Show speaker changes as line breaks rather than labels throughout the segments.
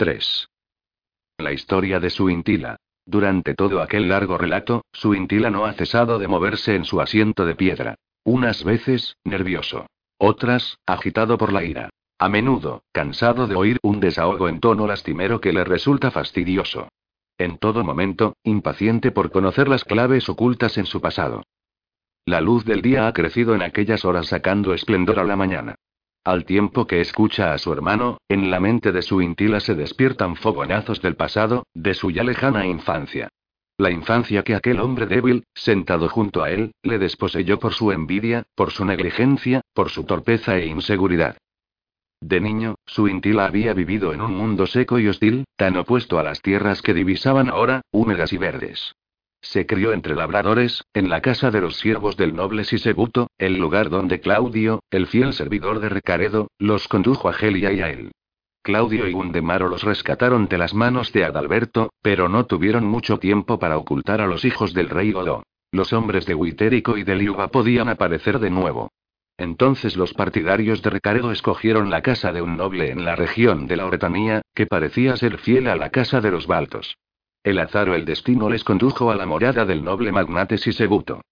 3. La historia de Suintila. Durante todo aquel largo relato, Suintila no ha cesado de moverse en su asiento de piedra. Unas veces, nervioso. Otras, agitado por la ira. A menudo, cansado de oír un desahogo en tono lastimero que le resulta fastidioso. En todo momento, impaciente por conocer las claves ocultas en su pasado. La luz del día ha crecido en aquellas horas sacando esplendor a la mañana. Al tiempo que escucha a su hermano, en la mente de su intila se despiertan fogonazos del pasado, de su ya lejana infancia. La infancia que aquel hombre débil, sentado junto a él, le desposeyó por su envidia, por su negligencia, por su torpeza e inseguridad. De niño, su intila había vivido en un mundo seco y hostil, tan opuesto a las tierras que divisaban ahora, húmedas y verdes. Se crió entre labradores, en la casa de los siervos del noble Sisebuto, el lugar donde Claudio, el fiel servidor de Recaredo, los condujo a Gelia y a él. Claudio y Gundemaro los rescataron de las manos de Adalberto, pero no tuvieron mucho tiempo para ocultar a los hijos del rey Godó. Los hombres de Huitérico y de Liuba podían aparecer de nuevo. Entonces los partidarios de Recaredo escogieron la casa de un noble en la región de la Oretanía, que parecía ser fiel a la casa de los Baltos. El azar o el destino les condujo a la morada del noble magnate Sisebuto.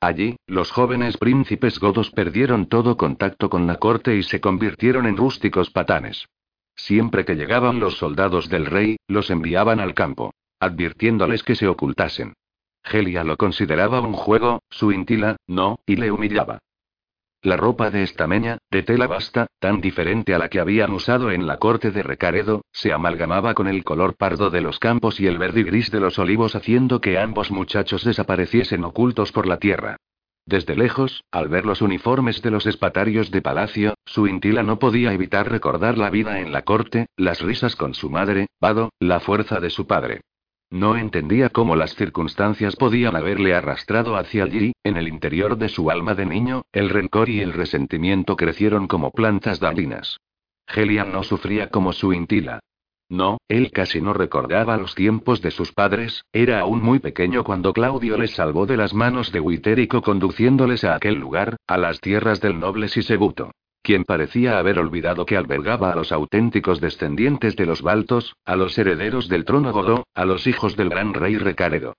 Allí, los jóvenes príncipes godos perdieron todo contacto con la corte y se convirtieron en rústicos patanes. Siempre que llegaban los soldados del rey, los enviaban al campo, advirtiéndoles que se ocultasen. Gelia lo consideraba un juego, su intila, no, y le humillaba. La ropa de estameña, de tela basta, tan diferente a la que habían usado en la corte de Recaredo, se amalgamaba con el color pardo de los campos y el verde gris de los olivos haciendo que ambos muchachos desapareciesen ocultos por la tierra. Desde lejos, al ver los uniformes de los espatarios de palacio, su intila no podía evitar recordar la vida en la corte, las risas con su madre, Vado, la fuerza de su padre. No entendía cómo las circunstancias podían haberle arrastrado hacia allí, en el interior de su alma de niño, el rencor y el resentimiento crecieron como plantas dalinas. Helian no sufría como su intila. No, él casi no recordaba los tiempos de sus padres, era aún muy pequeño cuando Claudio les salvó de las manos de Huitérico conduciéndoles a aquel lugar, a las tierras del noble Sisebuto quien parecía haber olvidado que albergaba a los auténticos descendientes de los Baltos, a los herederos del trono Godó, a los hijos del gran rey Recaredo.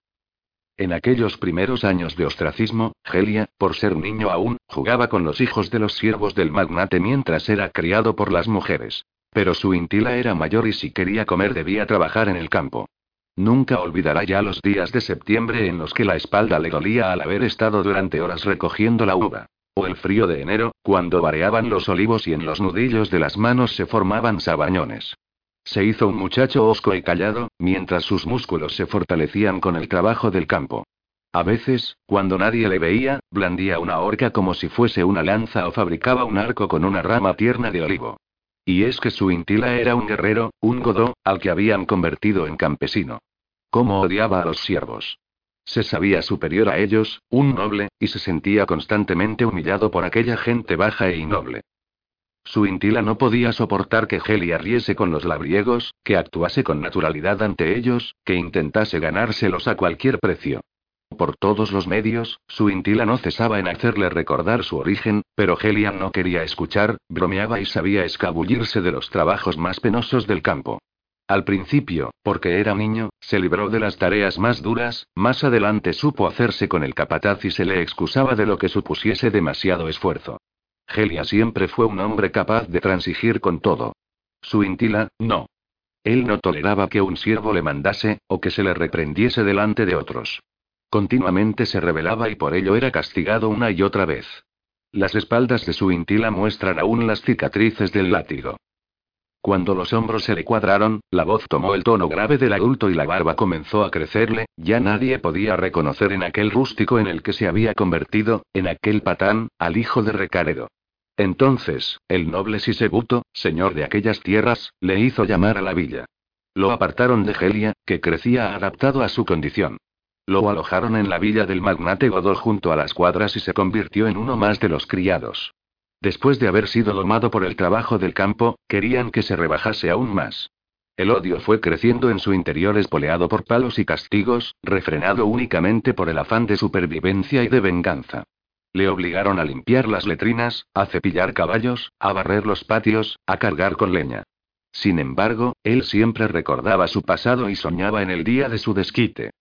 En aquellos primeros años de ostracismo, Gelia, por ser niño aún, jugaba con los hijos de los siervos del magnate mientras era criado por las mujeres. Pero su intila era mayor y si quería comer debía trabajar en el campo. Nunca olvidará ya los días de septiembre en los que la espalda le dolía al haber estado durante horas recogiendo la uva. O el frío de enero, cuando vareaban los olivos y en los nudillos de las manos se formaban sabañones. Se hizo un muchacho hosco y callado, mientras sus músculos se fortalecían con el trabajo del campo. A veces, cuando nadie le veía, blandía una horca como si fuese una lanza o fabricaba un arco con una rama tierna de olivo. Y es que su intila era un guerrero, un godó, al que habían convertido en campesino. Cómo odiaba a los siervos. Se sabía superior a ellos, un noble, y se sentía constantemente humillado por aquella gente baja e innoble. Su intila no podía soportar que Gelia riese con los labriegos, que actuase con naturalidad ante ellos, que intentase ganárselos a cualquier precio. Por todos los medios, su intila no cesaba en hacerle recordar su origen, pero Gelia no quería escuchar, bromeaba y sabía escabullirse de los trabajos más penosos del campo. Al principio, porque era niño, se libró de las tareas más duras, más adelante supo hacerse con el capataz y se le excusaba de lo que supusiese demasiado esfuerzo. Gelia siempre fue un hombre capaz de transigir con todo. Su intila, no. Él no toleraba que un siervo le mandase, o que se le reprendiese delante de otros. Continuamente se rebelaba y por ello era castigado una y otra vez. Las espaldas de su intila muestran aún las cicatrices del látigo. Cuando los hombros se le cuadraron, la voz tomó el tono grave del adulto y la barba comenzó a crecerle, ya nadie podía reconocer en aquel rústico en el que se había convertido, en aquel patán, al hijo de Recaredo. Entonces, el noble Sisebuto, señor de aquellas tierras, le hizo llamar a la villa. Lo apartaron de Gelia, que crecía adaptado a su condición. Lo alojaron en la villa del magnate Godol junto a las cuadras y se convirtió en uno más de los criados. Después de haber sido domado por el trabajo del campo, querían que se rebajase aún más. El odio fue creciendo en su interior espoleado por palos y castigos, refrenado únicamente por el afán de supervivencia y de venganza. Le obligaron a limpiar las letrinas, a cepillar caballos, a barrer los patios, a cargar con leña. Sin embargo, él siempre recordaba su pasado y soñaba en el día de su desquite.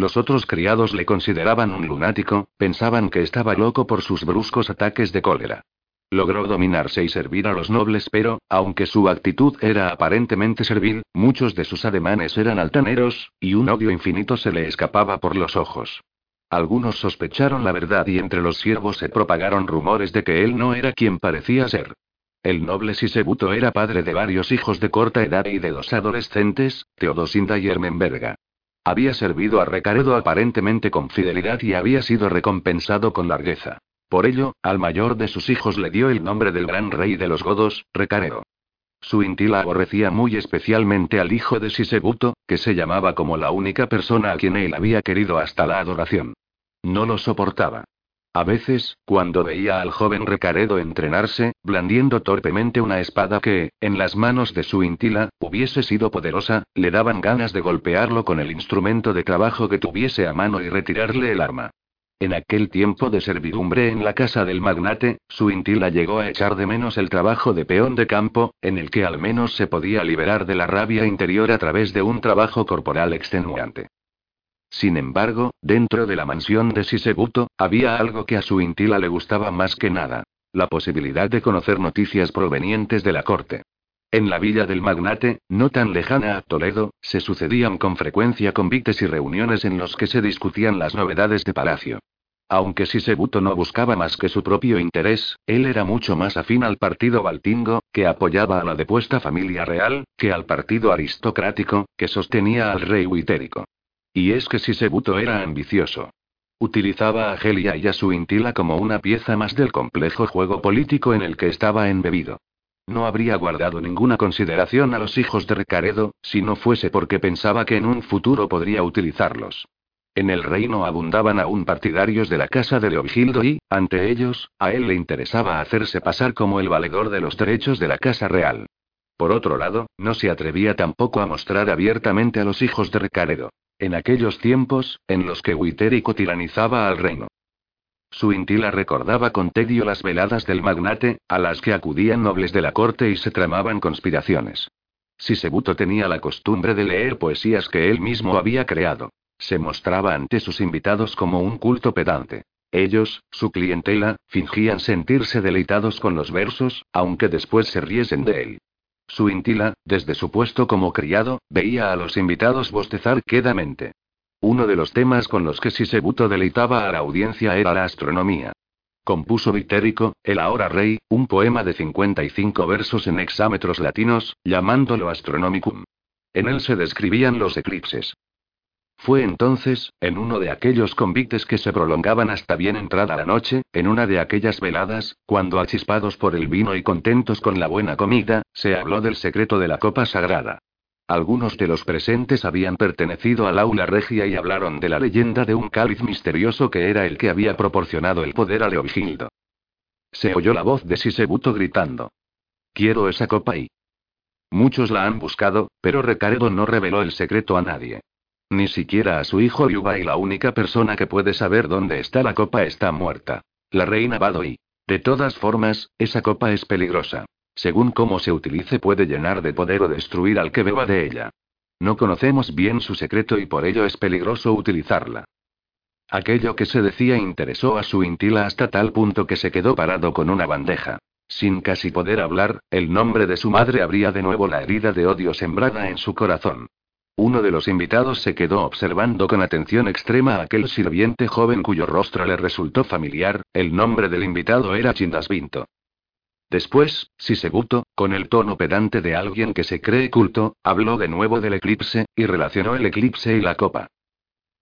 Los otros criados le consideraban un lunático, pensaban que estaba loco por sus bruscos ataques de cólera. Logró dominarse y servir a los nobles, pero, aunque su actitud era aparentemente servil, muchos de sus ademanes eran altaneros, y un odio infinito se le escapaba por los ojos. Algunos sospecharon la verdad y entre los siervos se propagaron rumores de que él no era quien parecía ser. El noble Sisebuto era padre de varios hijos de corta edad y de dos adolescentes, Teodosinda y Ermenberga. Había servido a Recaredo aparentemente con fidelidad y había sido recompensado con largueza. Por ello, al mayor de sus hijos le dio el nombre del gran rey de los godos, Recareo. Su intila aborrecía muy especialmente al hijo de Sisebuto, que se llamaba como la única persona a quien él había querido hasta la adoración. No lo soportaba. A veces, cuando veía al joven Recaredo entrenarse, blandiendo torpemente una espada que, en las manos de su intila, hubiese sido poderosa, le daban ganas de golpearlo con el instrumento de trabajo que tuviese a mano y retirarle el arma. En aquel tiempo de servidumbre en la casa del magnate, su intila llegó a echar de menos el trabajo de peón de campo, en el que al menos se podía liberar de la rabia interior a través de un trabajo corporal extenuante. Sin embargo, dentro de la mansión de Sisebuto, había algo que a su intila le gustaba más que nada. La posibilidad de conocer noticias provenientes de la corte. En la villa del magnate, no tan lejana a Toledo, se sucedían con frecuencia convites y reuniones en los que se discutían las novedades de palacio. Aunque Sisebuto no buscaba más que su propio interés, él era mucho más afín al partido baltingo, que apoyaba a la depuesta familia real, que al partido aristocrático, que sostenía al rey huitérico. Y es que Sisebuto era ambicioso. Utilizaba a Gelia y a su intila como una pieza más del complejo juego político en el que estaba embebido. No habría guardado ninguna consideración a los hijos de Recaredo, si no fuese porque pensaba que en un futuro podría utilizarlos. En el reino abundaban aún partidarios de la casa de Leovigildo y, ante ellos, a él le interesaba hacerse pasar como el valedor de los derechos de la casa real. Por otro lado, no se atrevía tampoco a mostrar abiertamente a los hijos de Recaredo. En aquellos tiempos, en los que Huitérico tiranizaba al reino. Su intila recordaba con tedio las veladas del magnate, a las que acudían nobles de la corte y se tramaban conspiraciones. Sisebuto tenía la costumbre de leer poesías que él mismo había creado. Se mostraba ante sus invitados como un culto pedante. Ellos, su clientela, fingían sentirse deleitados con los versos, aunque después se riesen de él. Su intila, desde su puesto como criado, veía a los invitados bostezar quedamente. Uno de los temas con los que Sisebuto deleitaba a la audiencia era la astronomía. Compuso Vitérico, el ahora rey, un poema de 55 versos en hexámetros latinos, llamándolo Astronomicum. En él se describían los eclipses. Fue entonces, en uno de aquellos convites que se prolongaban hasta bien entrada la noche, en una de aquellas veladas, cuando achispados por el vino y contentos con la buena comida, se habló del secreto de la copa sagrada. Algunos de los presentes habían pertenecido al aula regia y hablaron de la leyenda de un cáliz misterioso que era el que había proporcionado el poder a Leovigildo. Se oyó la voz de Sisebuto gritando. Quiero esa copa y. Muchos la han buscado, pero Recaredo no reveló el secreto a nadie. Ni siquiera a su hijo Liuba y la única persona que puede saber dónde está la copa está muerta. La reina Badoy. De todas formas, esa copa es peligrosa. Según cómo se utilice puede llenar de poder o destruir al que beba de ella. No conocemos bien su secreto y por ello es peligroso utilizarla. Aquello que se decía interesó a su intila hasta tal punto que se quedó parado con una bandeja. Sin casi poder hablar, el nombre de su madre abría de nuevo la herida de odio sembrada en su corazón. Uno de los invitados se quedó observando con atención extrema a aquel sirviente joven cuyo rostro le resultó familiar, el nombre del invitado era Chindasvinto. Después, Sisebuto, con el tono pedante de alguien que se cree culto, habló de nuevo del eclipse, y relacionó el eclipse y la copa.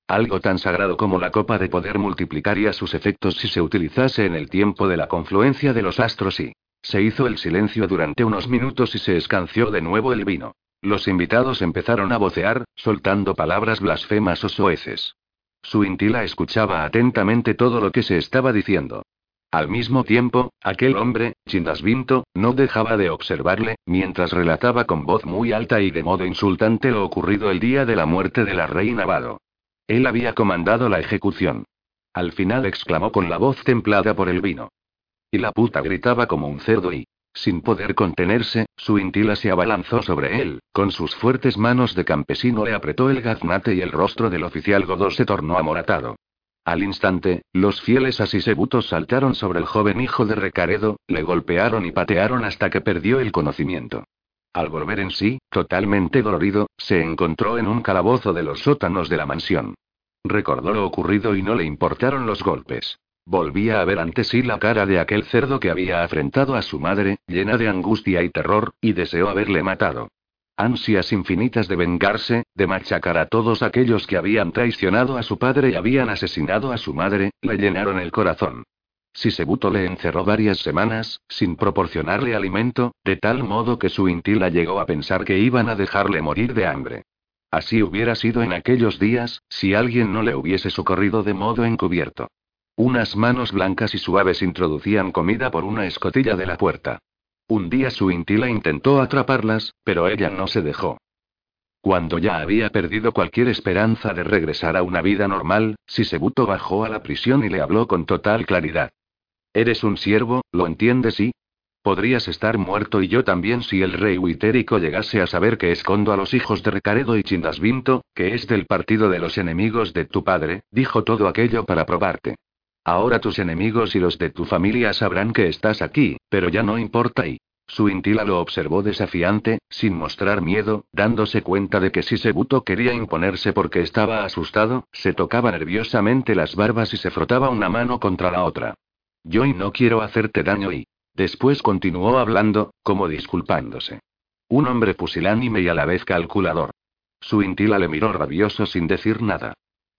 Algo tan sagrado como la copa de poder multiplicaría sus efectos si se utilizase en el tiempo de la confluencia de los astros y... Se hizo el silencio durante unos minutos y se escanció de nuevo el vino. Los invitados empezaron a vocear, soltando palabras blasfemas o soeces. Su intila escuchaba atentamente todo lo que se estaba diciendo. Al mismo tiempo, aquel hombre, Chindasvinto, no dejaba de observarle, mientras relataba con voz muy alta y de modo insultante lo ocurrido el día de la muerte de la reina Vado. Él había comandado la ejecución. Al final exclamó con la voz templada por el vino. Y la puta gritaba como un cerdo y... Sin poder contenerse, su intila se abalanzó sobre él, con sus fuertes manos de campesino le apretó el gaznate y el rostro del oficial Godó se tornó amoratado. Al instante, los fieles asisebutos saltaron sobre el joven hijo de Recaredo, le golpearon y patearon hasta que perdió el conocimiento. Al volver en sí, totalmente dolorido, se encontró en un calabozo de los sótanos de la mansión. Recordó lo ocurrido y no le importaron los golpes. Volvía a ver ante sí la cara de aquel cerdo que había afrentado a su madre, llena de angustia y terror, y deseó haberle matado. Ansias infinitas de vengarse, de machacar a todos aquellos que habían traicionado a su padre y habían asesinado a su madre, le llenaron el corazón. Sisebuto le encerró varias semanas, sin proporcionarle alimento, de tal modo que su intila llegó a pensar que iban a dejarle morir de hambre. Así hubiera sido en aquellos días, si alguien no le hubiese socorrido de modo encubierto. Unas manos blancas y suaves introducían comida por una escotilla de la puerta. Un día su intila intentó atraparlas, pero ella no se dejó. Cuando ya había perdido cualquier esperanza de regresar a una vida normal, Sisebuto bajó a la prisión y le habló con total claridad. Eres un siervo, ¿lo entiendes? Sí. Podrías estar muerto y yo también si el rey Huitérico llegase a saber que escondo a los hijos de Recaredo y Chindasvinto, que es del partido de los enemigos de tu padre, dijo todo aquello para probarte. Ahora tus enemigos y los de tu familia sabrán que estás aquí, pero ya no importa y... Su intila lo observó desafiante, sin mostrar miedo, dándose cuenta de que si Sebuto quería imponerse porque estaba asustado, se tocaba nerviosamente las barbas y se frotaba una mano contra la otra. Yo no quiero hacerte daño y... Después continuó hablando, como disculpándose. Un hombre pusilánime y a la vez calculador. Su intila le miró rabioso sin decir nada.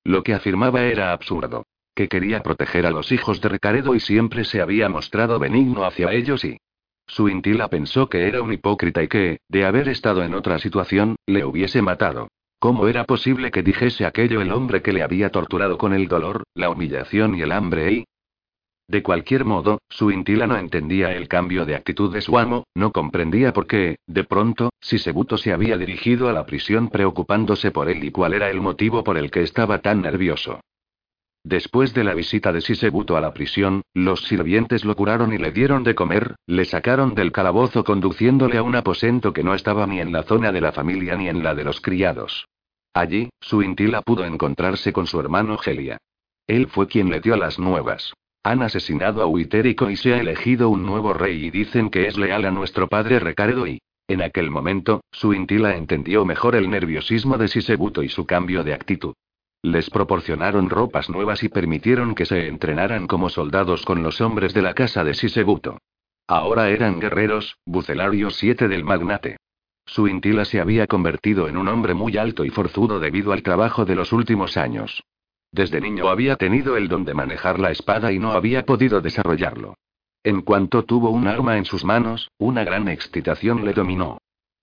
Lo que afirmaba era absurdo que quería proteger a los hijos de Recaredo y siempre se había mostrado benigno hacia ellos y... Su intila pensó que era un hipócrita y que, de haber estado en otra situación, le hubiese matado. ¿Cómo era posible que dijese aquello el hombre que le había torturado con el dolor, la humillación y el hambre y... De cualquier modo, su intila no entendía el cambio de actitud de su amo, no comprendía por qué, de pronto, si Sebuto se había dirigido a la prisión preocupándose por él y cuál era el motivo por el que estaba tan nervioso. Después de la visita de Sisebuto a la prisión, los sirvientes lo curaron y le dieron de comer, le sacaron del calabozo conduciéndole a un aposento que no estaba ni en la zona de la familia ni en la de los criados. Allí, su intila pudo encontrarse con su hermano Gelia. Él fue quien le dio las nuevas. Han asesinado a Uitérico y se ha elegido un nuevo rey y dicen que es leal a nuestro padre Recaredo y... En aquel momento, su intila entendió mejor el nerviosismo de Sisebuto y su cambio de actitud. Les proporcionaron ropas nuevas y permitieron que se entrenaran como soldados con los hombres de la casa de Sisebuto. Ahora eran guerreros, bucelarios siete del magnate. Su intila se había convertido en un hombre muy alto y forzudo debido al trabajo de los últimos años. Desde niño había tenido el don de manejar la espada y no había podido desarrollarlo. En cuanto tuvo un arma en sus manos, una gran excitación le dominó.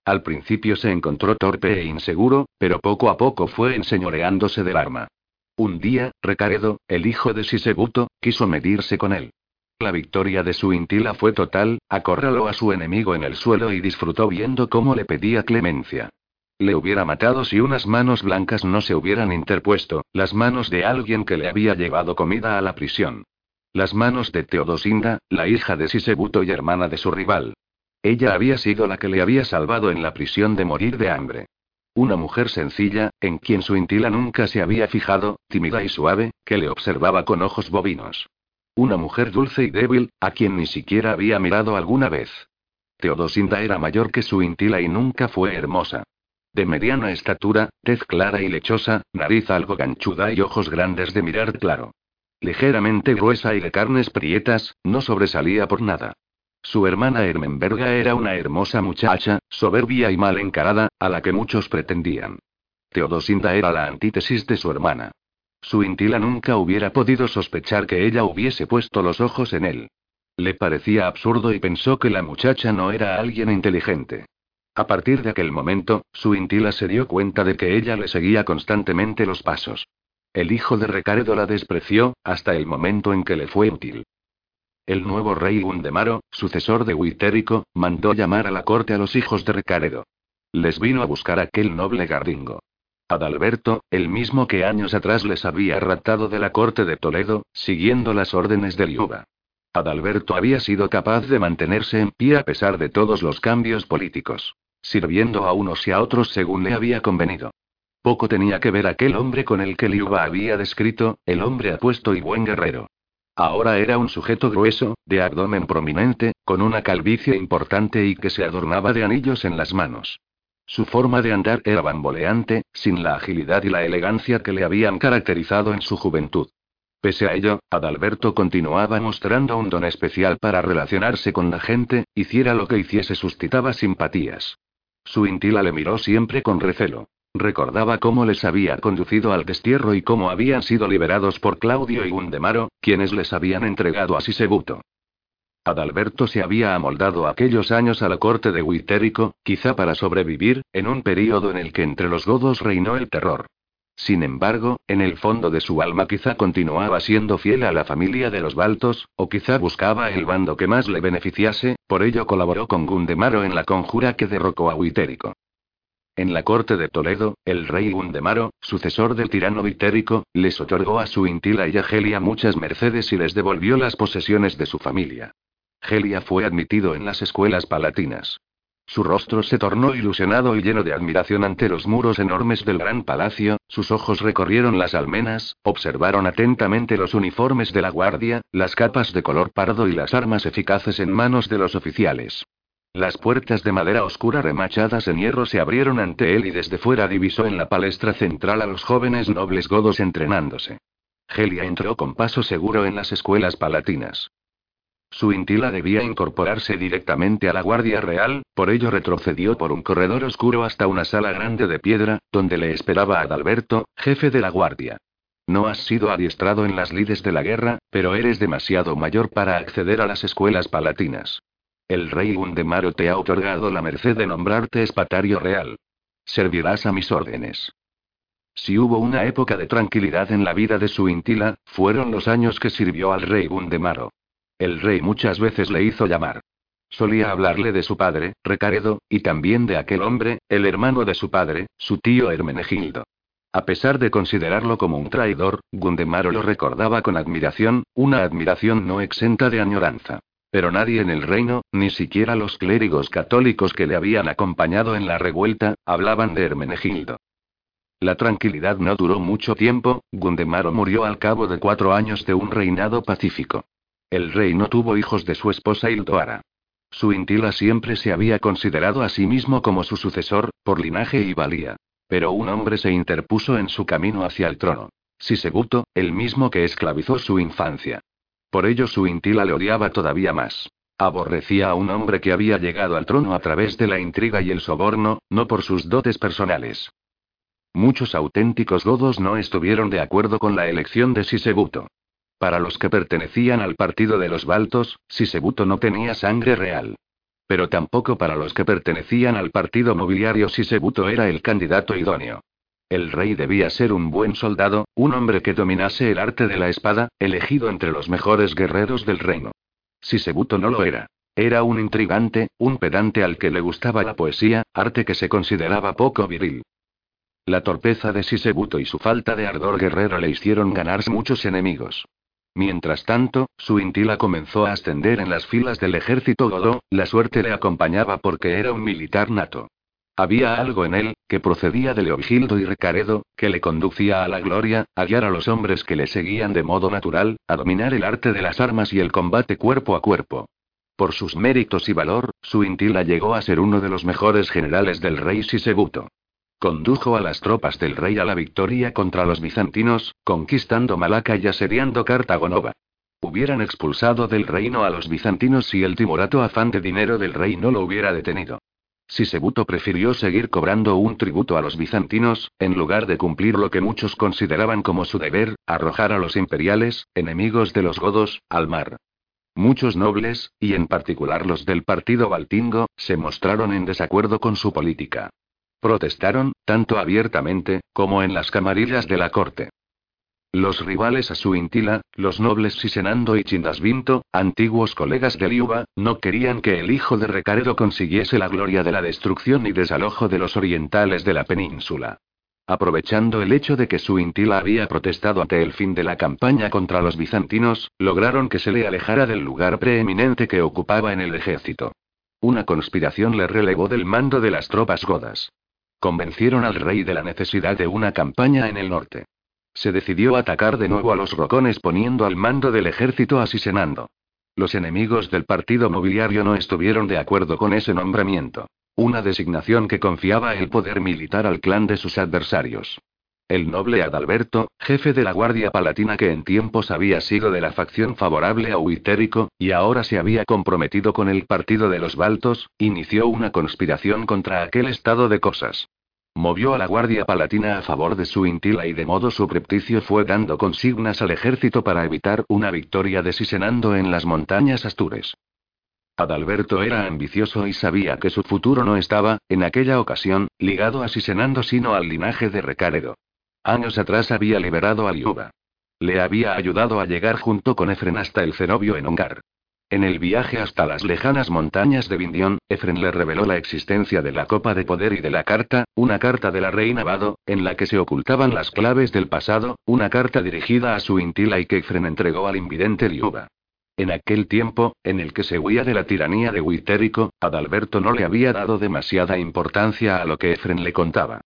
Al principio se encontró torpe e inseguro, pero poco a poco fue enseñoreándose del arma. Un día, Recaredo, el hijo de Sisebuto, quiso medirse con él. La victoria de su intila fue total, acorraló a su enemigo en el suelo y disfrutó viendo cómo le pedía clemencia. Le hubiera matado si unas manos blancas no se hubieran interpuesto, las manos de alguien que le había llevado comida a la prisión. Las manos de Teodosinda, la hija de Sisebuto y hermana de su rival. Ella había sido la que le había salvado en la prisión de morir de hambre. Una mujer sencilla, en quien su intila nunca se había fijado, tímida y suave, que le observaba con ojos bovinos. Una mujer dulce y débil, a quien ni siquiera había mirado alguna vez. Teodosinda era mayor que su intila y nunca fue hermosa. De mediana estatura, tez clara y lechosa, nariz algo ganchuda y ojos grandes de mirar claro. Ligeramente gruesa y de carnes prietas, no sobresalía por nada. Su hermana Ermenberga era una hermosa muchacha, soberbia y mal encarada, a la que muchos pretendían. Teodosinda era la antítesis de su hermana. Su intila nunca hubiera podido sospechar que ella hubiese puesto los ojos en él. Le parecía absurdo y pensó que la muchacha no era alguien inteligente. A partir de aquel momento, su intila se dio cuenta de que ella le seguía constantemente los pasos. El hijo de Recaredo la despreció, hasta el momento en que le fue útil. El nuevo rey Gundemaro, sucesor de Huitérico, mandó llamar a la corte a los hijos de Recaredo. Les vino a buscar aquel noble gardingo. Adalberto, el mismo que años atrás les había raptado de la corte de Toledo, siguiendo las órdenes de Liuba. Adalberto había sido capaz de mantenerse en pie a pesar de todos los cambios políticos, sirviendo a unos y a otros según le había convenido. Poco tenía que ver aquel hombre con el que Liuba había descrito, el hombre apuesto y buen guerrero. Ahora era un sujeto grueso, de abdomen prominente, con una calvicie importante y que se adornaba de anillos en las manos. Su forma de andar era bamboleante, sin la agilidad y la elegancia que le habían caracterizado en su juventud. Pese a ello, Adalberto continuaba mostrando un don especial para relacionarse con la gente, hiciera lo que hiciese suscitaba simpatías. Su intila le miró siempre con recelo. Recordaba cómo les había conducido al destierro y cómo habían sido liberados por Claudio y Gundemaro, quienes les habían entregado a Sisebuto. Adalberto se había amoldado aquellos años a la corte de Huitérico, quizá para sobrevivir, en un período en el que entre los godos reinó el terror. Sin embargo, en el fondo de su alma quizá continuaba siendo fiel a la familia de los Baltos, o quizá buscaba el bando que más le beneficiase, por ello colaboró con Gundemaro en la conjura que derrocó a Huitérico. En la corte de Toledo, el rey Gundemaro, sucesor del tirano Vitérico, les otorgó a su Intila y a Gelia muchas mercedes y les devolvió las posesiones de su familia. Gelia fue admitido en las escuelas palatinas. Su rostro se tornó ilusionado y lleno de admiración ante los muros enormes del gran palacio, sus ojos recorrieron las almenas, observaron atentamente los uniformes de la guardia, las capas de color pardo y las armas eficaces en manos de los oficiales. Las puertas de madera oscura remachadas en hierro se abrieron ante él y desde fuera divisó en la palestra central a los jóvenes nobles godos entrenándose. Gelia entró con paso seguro en las escuelas palatinas. Su intila debía incorporarse directamente a la Guardia Real, por ello retrocedió por un corredor oscuro hasta una sala grande de piedra, donde le esperaba Adalberto, jefe de la Guardia. No has sido adiestrado en las lides de la guerra, pero eres demasiado mayor para acceder a las escuelas palatinas. El rey Gundemaro te ha otorgado la merced de nombrarte espatario real. Servirás a mis órdenes. Si hubo una época de tranquilidad en la vida de su intila, fueron los años que sirvió al rey Gundemaro. El rey muchas veces le hizo llamar. Solía hablarle de su padre, Recaredo, y también de aquel hombre, el hermano de su padre, su tío Hermenegildo. A pesar de considerarlo como un traidor, Gundemaro lo recordaba con admiración, una admiración no exenta de añoranza. Pero nadie en el reino, ni siquiera los clérigos católicos que le habían acompañado en la revuelta, hablaban de Hermenegildo. La tranquilidad no duró mucho tiempo, Gundemaro murió al cabo de cuatro años de un reinado pacífico. El rey no tuvo hijos de su esposa Hildoara. Su intila siempre se había considerado a sí mismo como su sucesor, por linaje y valía. Pero un hombre se interpuso en su camino hacia el trono. Sisebuto, el mismo que esclavizó su infancia. Por ello su intila le odiaba todavía más. Aborrecía a un hombre que había llegado al trono a través de la intriga y el soborno, no por sus dotes personales. Muchos auténticos godos no estuvieron de acuerdo con la elección de Sisebuto. Para los que pertenecían al partido de los Baltos, Sisebuto no tenía sangre real. Pero tampoco para los que pertenecían al partido mobiliario Sisebuto era el candidato idóneo. El rey debía ser un buen soldado, un hombre que dominase el arte de la espada, elegido entre los mejores guerreros del reino. Sisebuto no lo era. Era un intrigante, un pedante al que le gustaba la poesía, arte que se consideraba poco viril. La torpeza de Sisebuto y su falta de ardor guerrero le hicieron ganarse muchos enemigos. Mientras tanto, su intila comenzó a ascender en las filas del ejército godó, la suerte le acompañaba porque era un militar nato. Había algo en él, que procedía de Leovigildo y Recaredo, que le conducía a la gloria, a guiar a los hombres que le seguían de modo natural, a dominar el arte de las armas y el combate cuerpo a cuerpo. Por sus méritos y valor, su intila llegó a ser uno de los mejores generales del rey Sisebuto. Condujo a las tropas del rey a la victoria contra los bizantinos, conquistando Malaca y asediando Cartago Nova. Hubieran expulsado del reino a los bizantinos si el timorato afán de dinero del rey no lo hubiera detenido. Sisebuto prefirió seguir cobrando un tributo a los bizantinos, en lugar de cumplir lo que muchos consideraban como su deber, arrojar a los imperiales, enemigos de los godos, al mar. Muchos nobles, y en particular los del partido baltingo, se mostraron en desacuerdo con su política. Protestaron, tanto abiertamente, como en las camarillas de la corte. Los rivales a su intila, los nobles Sisenando y Chindasvinto, antiguos colegas de Liuba, no querían que el hijo de Recaredo consiguiese la gloria de la destrucción y desalojo de los orientales de la península. aprovechando el hecho de que su intila había protestado ante el fin de la campaña contra los bizantinos, lograron que se le alejara del lugar preeminente que ocupaba en el ejército. Una conspiración le relevó del mando de las tropas godas. Convencieron al rey de la necesidad de una campaña en el norte. Se decidió atacar de nuevo a los rocones poniendo al mando del ejército a Sisenando. Los enemigos del partido mobiliario no estuvieron de acuerdo con ese nombramiento. Una designación que confiaba el poder militar al clan de sus adversarios. El noble Adalberto, jefe de la Guardia Palatina que en tiempos había sido de la facción favorable a Uitérico, y ahora se había comprometido con el partido de los Baltos, inició una conspiración contra aquel estado de cosas. Movió a la Guardia Palatina a favor de su intila y de modo subrepticio fue dando consignas al ejército para evitar una victoria de Sisenando en las montañas Astures. Adalberto era ambicioso y sabía que su futuro no estaba, en aquella ocasión, ligado a Sisenando sino al linaje de Recaredo. Años atrás había liberado a Liuba. Le había ayudado a llegar junto con Efren hasta el cenobio en Ongar. En el viaje hasta las lejanas montañas de Vindión, Efren le reveló la existencia de la Copa de Poder y de la carta, una carta de la reina Vado, en la que se ocultaban las claves del pasado, una carta dirigida a su intila y que Efren entregó al invidente Liuba. En aquel tiempo, en el que se huía de la tiranía de Huitérico, Adalberto no le había dado demasiada importancia a lo que Efren le contaba.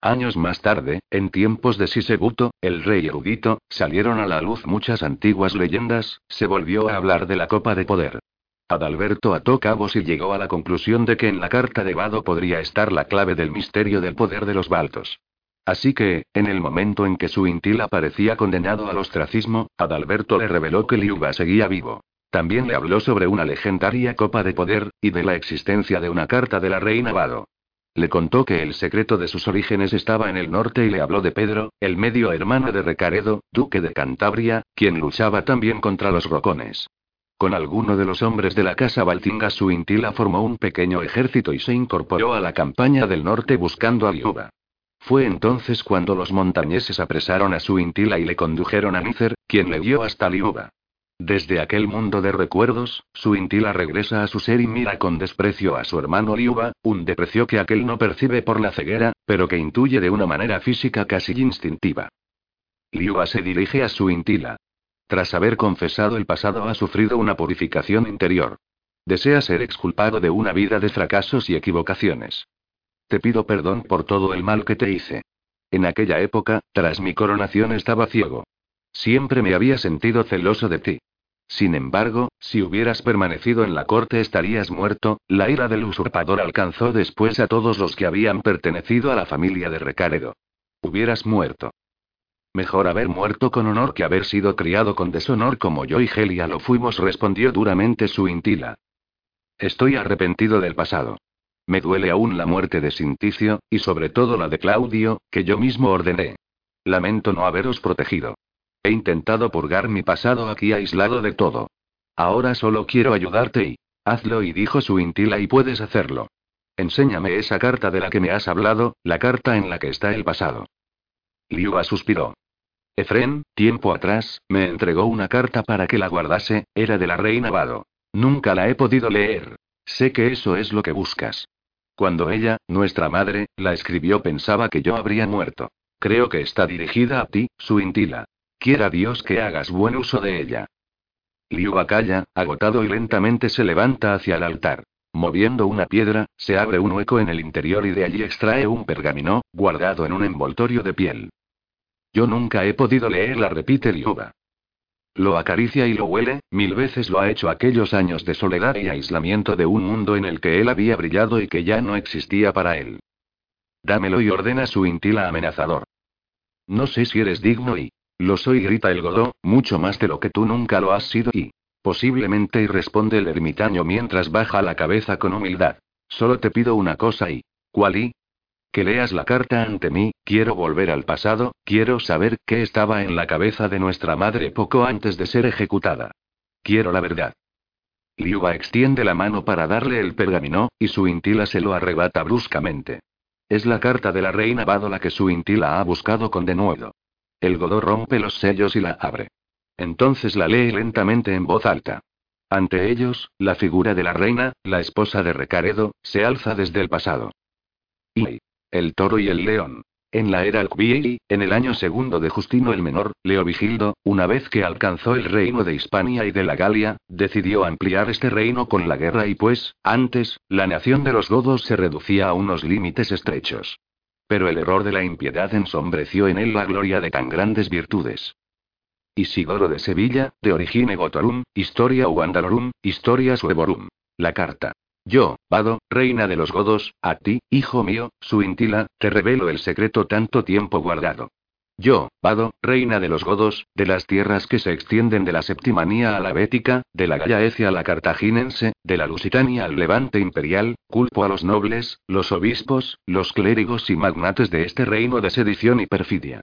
Años más tarde, en tiempos de Sisebuto, el rey erudito, salieron a la luz muchas antiguas leyendas, se volvió a hablar de la copa de poder. Adalberto ató cabos y llegó a la conclusión de que en la carta de Vado podría estar la clave del misterio del poder de los Baltos. Así que, en el momento en que su intila parecía condenado al ostracismo, Adalberto le reveló que Liuba seguía vivo. También le habló sobre una legendaria copa de poder, y de la existencia de una carta de la reina Vado. Le contó que el secreto de sus orígenes estaba en el norte y le habló de Pedro, el medio hermano de Recaredo, duque de Cantabria, quien luchaba también contra los rocones. Con alguno de los hombres de la casa Baltinga su intila formó un pequeño ejército y se incorporó a la campaña del norte buscando a Liuba. Fue entonces cuando los montañeses apresaron a su intila y le condujeron a Nícer, quien le dio hasta Liuba. Desde aquel mundo de recuerdos, su intila regresa a su ser y mira con desprecio a su hermano Liuba, un desprecio que aquel no percibe por la ceguera, pero que intuye de una manera física casi instintiva. Liuba se dirige a su intila. Tras haber confesado el pasado ha sufrido una purificación interior. Desea ser exculpado de una vida de fracasos y equivocaciones. Te pido perdón por todo el mal que te hice. En aquella época, tras mi coronación estaba ciego. Siempre me había sentido celoso de ti. Sin embargo, si hubieras permanecido en la corte estarías muerto, la ira del usurpador alcanzó después a todos los que habían pertenecido a la familia de Recaredo. Hubieras muerto. Mejor haber muerto con honor que haber sido criado con deshonor como yo y Gelia lo fuimos, respondió duramente su intila. Estoy arrepentido del pasado. Me duele aún la muerte de Sinticio, y sobre todo la de Claudio, que yo mismo ordené. Lamento no haberos protegido. He intentado purgar mi pasado aquí aislado de todo. Ahora solo quiero ayudarte y... Hazlo y dijo su intila y puedes hacerlo. Enséñame esa carta de la que me has hablado, la carta en la que está el pasado. Liuba suspiró. Efren, tiempo atrás, me entregó una carta para que la guardase, era de la reina Vado. Nunca la he podido leer. Sé que eso es lo que buscas. Cuando ella, nuestra madre, la escribió pensaba que yo habría muerto. Creo que está dirigida a ti, su intila. Quiera Dios que hagas buen uso de ella. Liu calla, agotado y lentamente se levanta hacia el altar. Moviendo una piedra, se abre un hueco en el interior y de allí extrae un pergamino, guardado en un envoltorio de piel. Yo nunca he podido leerla, repite Liuba. Lo acaricia y lo huele, mil veces lo ha hecho aquellos años de soledad y aislamiento de un mundo en el que él había brillado y que ya no existía para él. Dámelo y ordena su intila amenazador. No sé si eres digno y... Lo soy, grita el Godó, mucho más de lo que tú nunca lo has sido y. Posiblemente y responde el ermitaño mientras baja la cabeza con humildad. Solo te pido una cosa y. ¿Cuál y? Que leas la carta ante mí, quiero volver al pasado, quiero saber qué estaba en la cabeza de nuestra madre poco antes de ser ejecutada. Quiero la verdad. Liuba extiende la mano para darle el pergamino, y su intila se lo arrebata bruscamente. Es la carta de la reina Bádola que su intila ha buscado con denuedo. El Godó rompe los sellos y la abre. Entonces la lee lentamente en voz alta. Ante ellos, la figura de la reina, la esposa de Recaredo, se alza desde el pasado. Y el toro y el león. En la era Alcbiei, en el año segundo de Justino el Menor, Leovigildo, una vez que alcanzó el reino de Hispania y de la Galia, decidió ampliar este reino con la guerra y pues, antes, la nación de los godos se reducía a unos límites estrechos. Pero el error de la impiedad ensombreció en él la gloria de tan grandes virtudes. Isidoro de Sevilla, de origine Gotorum, Historia Uandalorum, Historia Suevorum. La carta. Yo, Vado, reina de los godos, a ti, hijo mío, Suintila, te revelo el secreto tanto tiempo guardado. Yo, Vado, reina de los godos, de las tierras que se extienden de la Septimanía a la Bética, de la Gallaecia a la Cartaginense, de la Lusitania al Levante imperial, culpo a los nobles, los obispos, los clérigos y magnates de este reino de sedición y perfidia.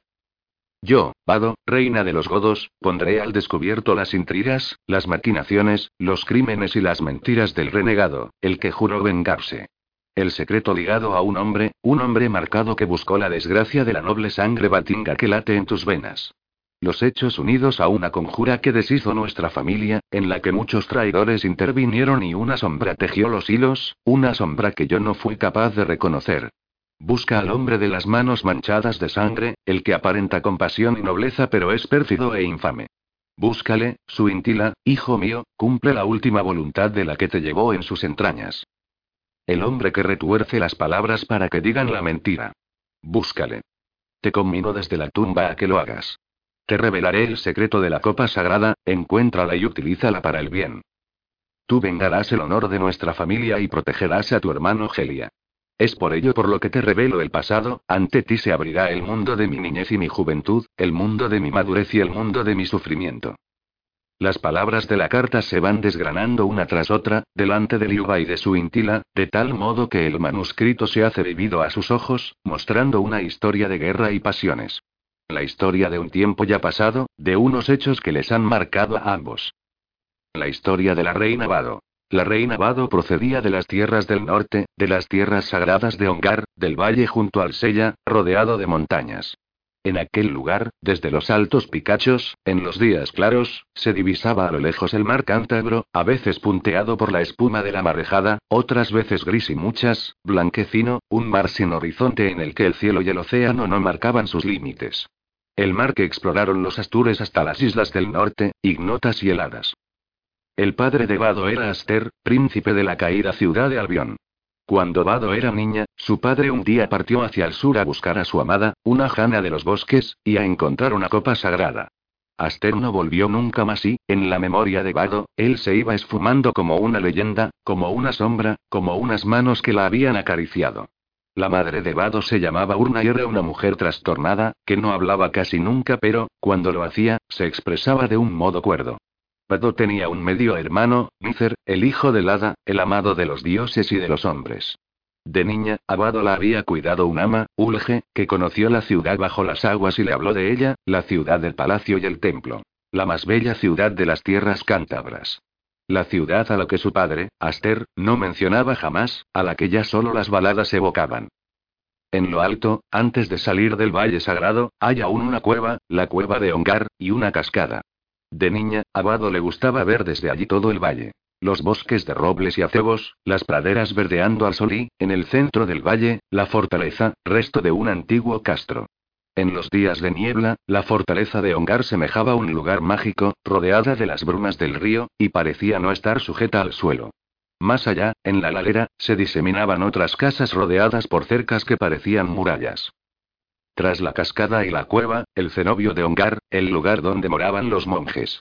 Yo, Vado, reina de los godos, pondré al descubierto las intrigas, las maquinaciones, los crímenes y las mentiras del renegado, el que juró vengarse. El secreto ligado a un hombre, un hombre marcado que buscó la desgracia de la noble sangre batinga que late en tus venas. Los hechos unidos a una conjura que deshizo nuestra familia, en la que muchos traidores intervinieron y una sombra tejió los hilos, una sombra que yo no fui capaz de reconocer. Busca al hombre de las manos manchadas de sangre, el que aparenta compasión y nobleza pero es pérfido e infame. Búscale, su intila, hijo mío, cumple la última voluntad de la que te llevó en sus entrañas. El hombre que retuerce las palabras para que digan la mentira. Búscale. Te conmino desde la tumba a que lo hagas. Te revelaré el secreto de la copa sagrada, encuéntrala y utilízala para el bien. Tú vengarás el honor de nuestra familia y protegerás a tu hermano Gelia. Es por ello por lo que te revelo el pasado, ante ti se abrirá el mundo de mi niñez y mi juventud, el mundo de mi madurez y el mundo de mi sufrimiento. Las palabras de la carta se van desgranando una tras otra, delante de Liuba y de su intila, de tal modo que el manuscrito se hace vivido a sus ojos, mostrando una historia de guerra y pasiones. La historia de un tiempo ya pasado, de unos hechos que les han marcado a ambos. La historia de la reina Vado. La reina Vado procedía de las tierras del norte, de las tierras sagradas de Ongar, del valle junto al Sella, rodeado de montañas. En aquel lugar, desde los altos picachos, en los días claros, se divisaba a lo lejos el mar Cántabro, a veces punteado por la espuma de la marejada, otras veces gris y muchas, blanquecino, un mar sin horizonte en el que el cielo y el océano no marcaban sus límites. El mar que exploraron los astures hasta las islas del norte, ignotas y heladas. El padre de Vado era Aster, príncipe de la caída ciudad de Albión. Cuando Vado era niña, su padre un día partió hacia el sur a buscar a su amada, una jana de los bosques, y a encontrar una copa sagrada. Aster no volvió nunca más y, en la memoria de Vado, él se iba esfumando como una leyenda, como una sombra, como unas manos que la habían acariciado. La madre de Vado se llamaba Urna y era una mujer trastornada, que no hablaba casi nunca pero, cuando lo hacía, se expresaba de un modo cuerdo. Vado tenía un medio hermano, Nícer, el hijo del hada, el amado de los dioses y de los hombres. De niña, a Vado la había cuidado un ama, Ulge, que conoció la ciudad bajo las aguas y le habló de ella, la ciudad del palacio y el templo. La más bella ciudad de las tierras cántabras. La ciudad a la que su padre, Aster, no mencionaba jamás, a la que ya solo las baladas evocaban. En lo alto, antes de salir del valle sagrado, hay aún una cueva, la cueva de Ongar, y una cascada. De niña, a le gustaba ver desde allí todo el valle. Los bosques de robles y acebos, las praderas verdeando al sol y, en el centro del valle, la fortaleza, resto de un antiguo castro. En los días de niebla, la fortaleza de Ongar semejaba un lugar mágico, rodeada de las brumas del río, y parecía no estar sujeta al suelo. Más allá, en la ladera, se diseminaban otras casas rodeadas por cercas que parecían murallas. Tras la cascada y la cueva, el cenobio de Ongar, el lugar donde moraban los monjes.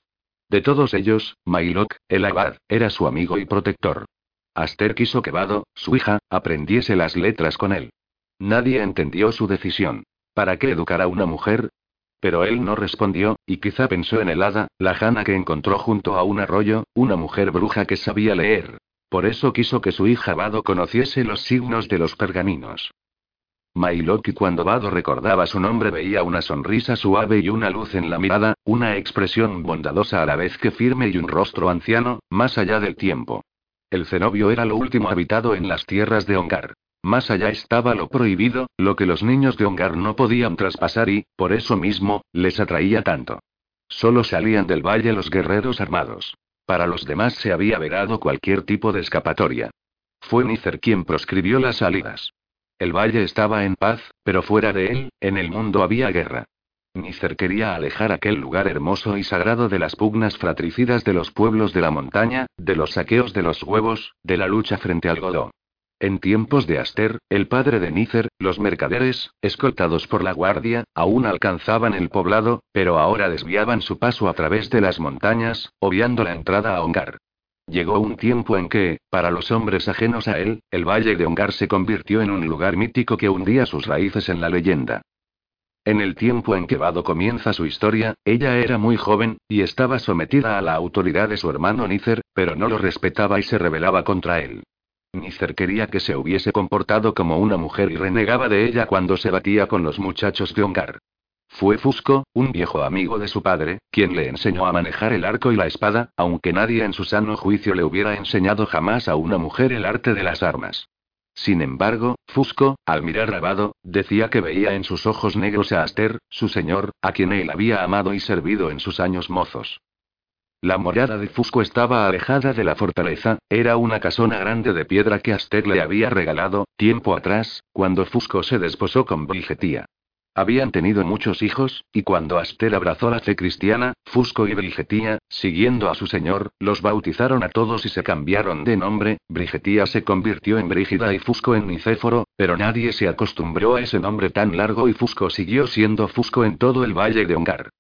De todos ellos, Mailok, el abad, era su amigo y protector. Aster quiso que Vado, su hija, aprendiese las letras con él. Nadie entendió su decisión. ¿Para qué educar a una mujer? Pero él no respondió, y quizá pensó en el hada, la jana que encontró junto a un arroyo, una mujer bruja que sabía leer. Por eso quiso que su hija Vado conociese los signos de los pergaminos. Mailoki cuando Vado recordaba su nombre veía una sonrisa suave y una luz en la mirada, una expresión bondadosa a la vez que firme y un rostro anciano, más allá del tiempo. El cenobio era lo último habitado en las tierras de Ongar. Más allá estaba lo prohibido, lo que los niños de Ongar no podían traspasar y, por eso mismo, les atraía tanto. Solo salían del valle los guerreros armados. Para los demás se había verado cualquier tipo de escapatoria. Fue Nícer quien proscribió las salidas. El valle estaba en paz, pero fuera de él, en el mundo había guerra. Nícer quería alejar aquel lugar hermoso y sagrado de las pugnas fratricidas de los pueblos de la montaña, de los saqueos de los huevos, de la lucha frente al godó. En tiempos de Aster, el padre de Nícer, los mercaderes, escoltados por la guardia, aún alcanzaban el poblado, pero ahora desviaban su paso a través de las montañas, obviando la entrada a Ongar. Llegó un tiempo en que, para los hombres ajenos a él, el valle de Ongar se convirtió en un lugar mítico que hundía sus raíces en la leyenda. En el tiempo en que Vado comienza su historia, ella era muy joven, y estaba sometida a la autoridad de su hermano Nícer, pero no lo respetaba y se rebelaba contra él. Nícer quería que se hubiese comportado como una mujer y renegaba de ella cuando se batía con los muchachos de Ongar. Fue Fusco, un viejo amigo de su padre, quien le enseñó a manejar el arco y la espada, aunque nadie en su sano juicio le hubiera enseñado jamás a una mujer el arte de las armas. Sin embargo, Fusco, al mirar a decía que veía en sus ojos negros a Aster, su señor, a quien él había amado y servido en sus años mozos. La morada de Fusco estaba alejada de la fortaleza, era una casona grande de piedra que Aster le había regalado, tiempo atrás, cuando Fusco se desposó con Brigetía. Habían tenido muchos hijos, y cuando Aster abrazó la fe cristiana, Fusco y Brigetía, siguiendo a su señor, los bautizaron a todos y se cambiaron de nombre, Brigetía se convirtió en Brígida y Fusco en Nicéforo, pero nadie se acostumbró a ese nombre tan largo y Fusco siguió siendo Fusco en todo el valle de Ongar.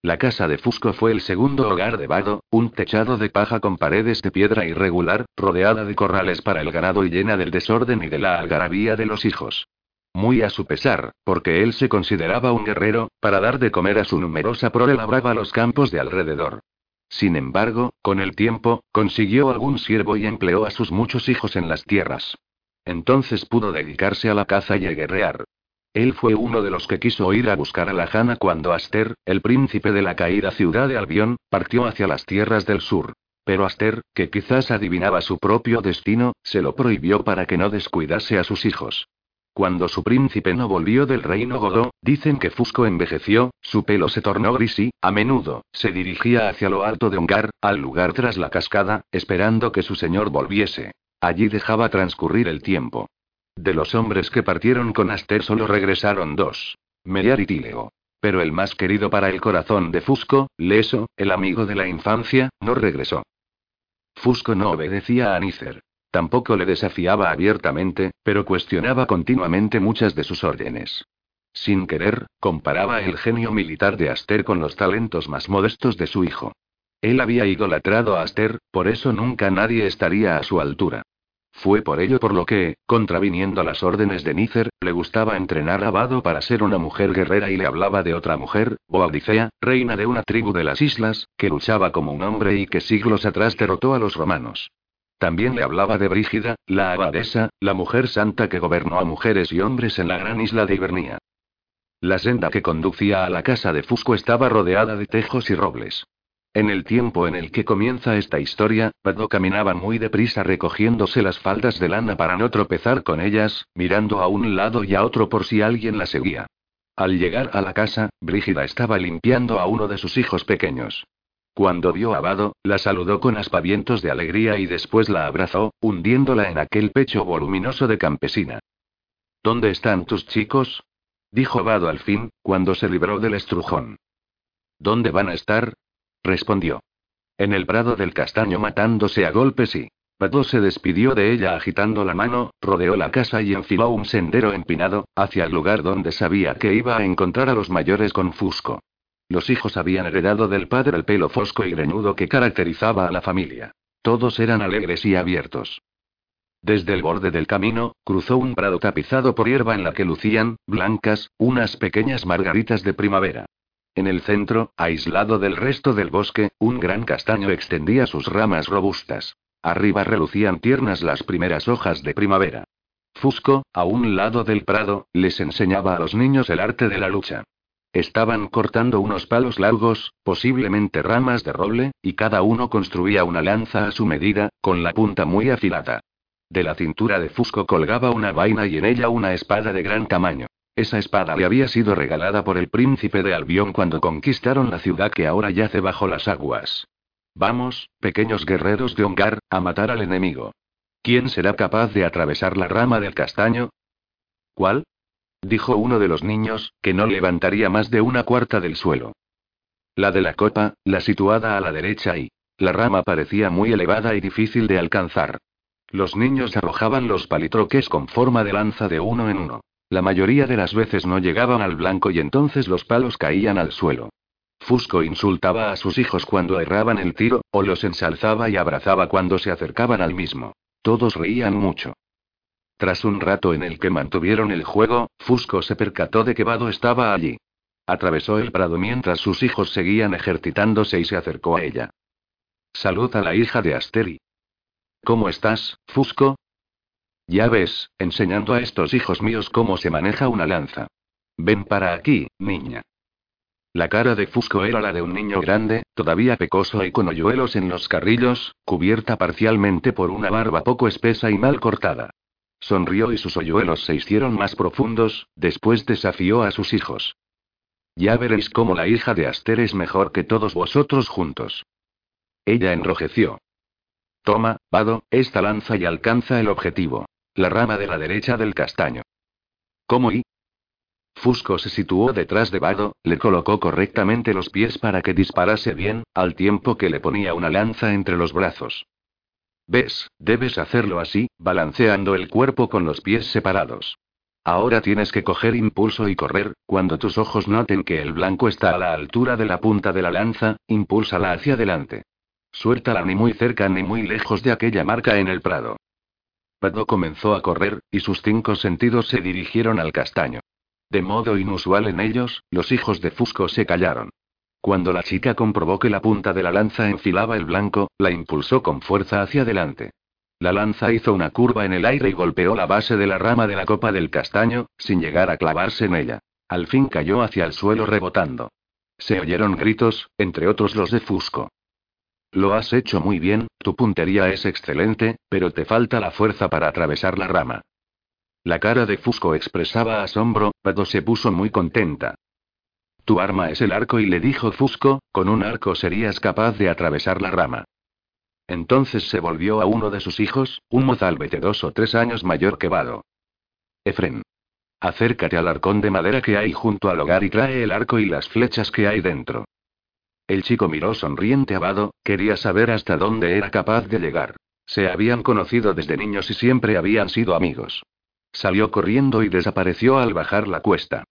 La casa de Fusco fue el segundo hogar de Vado, un techado de paja con paredes de piedra irregular, rodeada de corrales para el ganado y llena del desorden y de la algarabía de los hijos. Muy a su pesar, porque él se consideraba un guerrero, para dar de comer a su numerosa prole labraba los campos de alrededor. Sin embargo, con el tiempo, consiguió algún siervo y empleó a sus muchos hijos en las tierras. Entonces pudo dedicarse a la caza y a guerrear. Él fue uno de los que quiso ir a buscar a la Jana cuando Aster, el príncipe de la caída ciudad de Albión, partió hacia las tierras del sur. Pero Aster, que quizás adivinaba su propio destino, se lo prohibió para que no descuidase a sus hijos. Cuando su príncipe no volvió del reino Godó, dicen que Fusco envejeció, su pelo se tornó gris y, a menudo, se dirigía hacia lo alto de Ongar, al lugar tras la cascada, esperando que su señor volviese. Allí dejaba transcurrir el tiempo. De los hombres que partieron con Aster solo regresaron dos. Meriar y Tíleo. Pero el más querido para el corazón de Fusco, Leso, el amigo de la infancia, no regresó. Fusco no obedecía a Nícer. Tampoco le desafiaba abiertamente, pero cuestionaba continuamente muchas de sus órdenes. Sin querer, comparaba el genio militar de Aster con los talentos más modestos de su hijo. Él había idolatrado a Aster, por eso nunca nadie estaría a su altura. Fue por ello por lo que, contraviniendo las órdenes de Nícer, le gustaba entrenar a Vado para ser una mujer guerrera y le hablaba de otra mujer, Boadicea, reina de una tribu de las islas, que luchaba como un hombre y que siglos atrás derrotó a los romanos. También le hablaba de Brígida, la abadesa, la mujer santa que gobernó a mujeres y hombres en la gran isla de Ibernia. La senda que conducía a la casa de Fusco estaba rodeada de tejos y robles. En el tiempo en el que comienza esta historia, Pado caminaba muy deprisa recogiéndose las faldas de lana para no tropezar con ellas, mirando a un lado y a otro por si alguien la seguía. Al llegar a la casa, Brígida estaba limpiando a uno de sus hijos pequeños. Cuando vio a Vado, la saludó con aspavientos de alegría y después la abrazó, hundiéndola en aquel pecho voluminoso de campesina. ¿Dónde están tus chicos? dijo Vado al fin, cuando se libró del estrujón. ¿Dónde van a estar? respondió. En el prado del castaño matándose a golpes y. Vado se despidió de ella agitando la mano, rodeó la casa y enfiló un sendero empinado, hacia el lugar donde sabía que iba a encontrar a los mayores con Fusco. Los hijos habían heredado del padre el pelo fosco y greñudo que caracterizaba a la familia. Todos eran alegres y abiertos. Desde el borde del camino, cruzó un prado tapizado por hierba en la que lucían, blancas, unas pequeñas margaritas de primavera. En el centro, aislado del resto del bosque, un gran castaño extendía sus ramas robustas. Arriba relucían tiernas las primeras hojas de primavera. Fusco, a un lado del prado, les enseñaba a los niños el arte de la lucha. Estaban cortando unos palos largos, posiblemente ramas de roble, y cada uno construía una lanza a su medida, con la punta muy afilada. De la cintura de Fusco colgaba una vaina y en ella una espada de gran tamaño. Esa espada le había sido regalada por el príncipe de Albión cuando conquistaron la ciudad que ahora yace bajo las aguas. Vamos, pequeños guerreros de Ongar, a matar al enemigo. ¿Quién será capaz de atravesar la rama del castaño? ¿Cuál? Dijo uno de los niños, que no levantaría más de una cuarta del suelo. La de la copa, la situada a la derecha y... La rama parecía muy elevada y difícil de alcanzar. Los niños arrojaban los palitroques con forma de lanza de uno en uno. La mayoría de las veces no llegaban al blanco y entonces los palos caían al suelo. Fusco insultaba a sus hijos cuando erraban el tiro, o los ensalzaba y abrazaba cuando se acercaban al mismo. Todos reían mucho. Tras un rato en el que mantuvieron el juego, Fusco se percató de que Vado estaba allí. Atravesó el prado mientras sus hijos seguían ejercitándose y se acercó a ella. Salud a la hija de Asteri. ¿Cómo estás, Fusco? Ya ves, enseñando a estos hijos míos cómo se maneja una lanza. Ven para aquí, niña. La cara de Fusco era la de un niño grande, todavía pecoso y con hoyuelos en los carrillos, cubierta parcialmente por una barba poco espesa y mal cortada. Sonrió y sus hoyuelos se hicieron más profundos, después desafió a sus hijos. Ya veréis cómo la hija de Aster es mejor que todos vosotros juntos. Ella enrojeció. Toma, Vado, esta lanza y alcanza el objetivo. La rama de la derecha del castaño. ¿Cómo y? Fusco se situó detrás de Vado, le colocó correctamente los pies para que disparase bien, al tiempo que le ponía una lanza entre los brazos. ¿Ves? Debes hacerlo así, balanceando el cuerpo con los pies separados. Ahora tienes que coger impulso y correr, cuando tus ojos noten que el blanco está a la altura de la punta de la lanza, impúlsala hacia adelante. Suéltala ni muy cerca ni muy lejos de aquella marca en el prado. Pado comenzó a correr, y sus cinco sentidos se dirigieron al castaño. De modo inusual en ellos, los hijos de Fusco se callaron. Cuando la chica comprobó que la punta de la lanza enfilaba el blanco, la impulsó con fuerza hacia adelante. La lanza hizo una curva en el aire y golpeó la base de la rama de la copa del castaño, sin llegar a clavarse en ella. Al fin cayó hacia el suelo rebotando. Se oyeron gritos, entre otros los de Fusco. Lo has hecho muy bien, tu puntería es excelente, pero te falta la fuerza para atravesar la rama. La cara de Fusco expresaba asombro, pero se puso muy contenta. Tu arma es el arco y le dijo Fusco, con un arco serías capaz de atravesar la rama. Entonces se volvió a uno de sus hijos, un mozalbete dos o tres años mayor que Vado. Efren. Acércate al arcón de madera que hay junto al hogar y trae el arco y las flechas que hay dentro. El chico miró sonriente a Vado, quería saber hasta dónde era capaz de llegar. Se habían conocido desde niños y siempre habían sido amigos. Salió corriendo y desapareció al bajar la cuesta.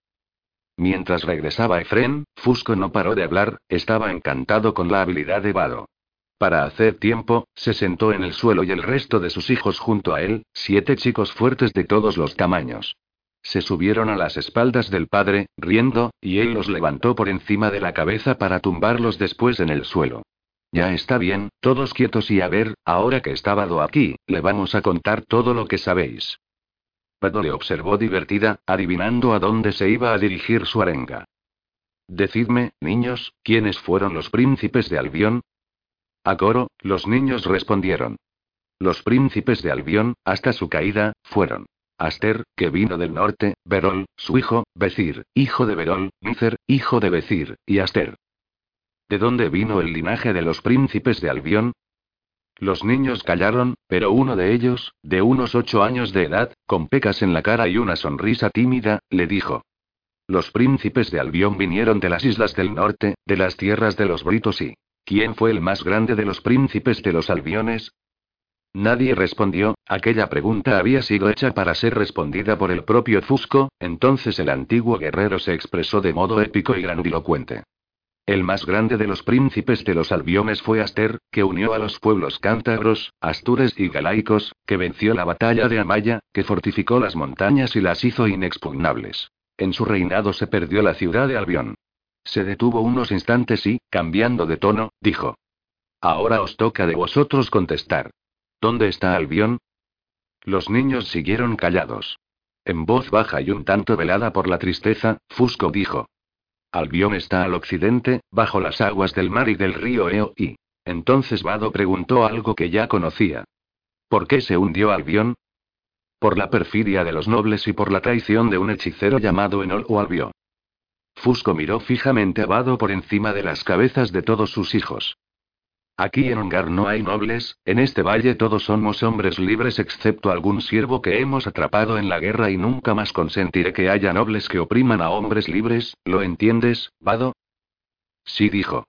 Mientras regresaba Efren, Fusco no paró de hablar, estaba encantado con la habilidad de Vado. Para hacer tiempo, se sentó en el suelo y el resto de sus hijos junto a él, siete chicos fuertes de todos los tamaños. Se subieron a las espaldas del padre, riendo, y él los levantó por encima de la cabeza para tumbarlos después en el suelo. Ya está bien, todos quietos y a ver, ahora que está Vado aquí, le vamos a contar todo lo que sabéis le observó divertida, adivinando a dónde se iba a dirigir su arenga. Decidme, niños, ¿quiénes fueron los príncipes de Albión? A coro, los niños respondieron. Los príncipes de Albión, hasta su caída, fueron. Aster, que vino del norte, Berol, su hijo, Becir, hijo de Berol, Nícer, hijo de Becir, y Aster. ¿De dónde vino el linaje de los príncipes de Albión? Los niños callaron, pero uno de ellos, de unos ocho años de edad, con pecas en la cara y una sonrisa tímida, le dijo. Los príncipes de Albión vinieron de las islas del norte, de las tierras de los britos y... ¿Quién fue el más grande de los príncipes de los albiones? Nadie respondió, aquella pregunta había sido hecha para ser respondida por el propio Fusco, entonces el antiguo guerrero se expresó de modo épico y grandilocuente. El más grande de los príncipes de los albiones fue Aster, que unió a los pueblos cántabros, astures y galaicos, que venció la batalla de Amaya, que fortificó las montañas y las hizo inexpugnables. En su reinado se perdió la ciudad de Albión. Se detuvo unos instantes y, cambiando de tono, dijo. Ahora os toca de vosotros contestar. ¿Dónde está Albión? Los niños siguieron callados. En voz baja y un tanto velada por la tristeza, Fusco dijo. Albión está al occidente, bajo las aguas del mar y del río Eo, y. Entonces Vado preguntó algo que ya conocía. ¿Por qué se hundió Albión? Por la perfidia de los nobles y por la traición de un hechicero llamado Enol o Albió. Fusco miró fijamente a Vado por encima de las cabezas de todos sus hijos. Aquí en Ongar no hay nobles, en este valle todos somos hombres libres excepto algún siervo que hemos atrapado en la guerra y nunca más consentiré que haya nobles que opriman a hombres libres, ¿lo entiendes, Vado? Sí dijo.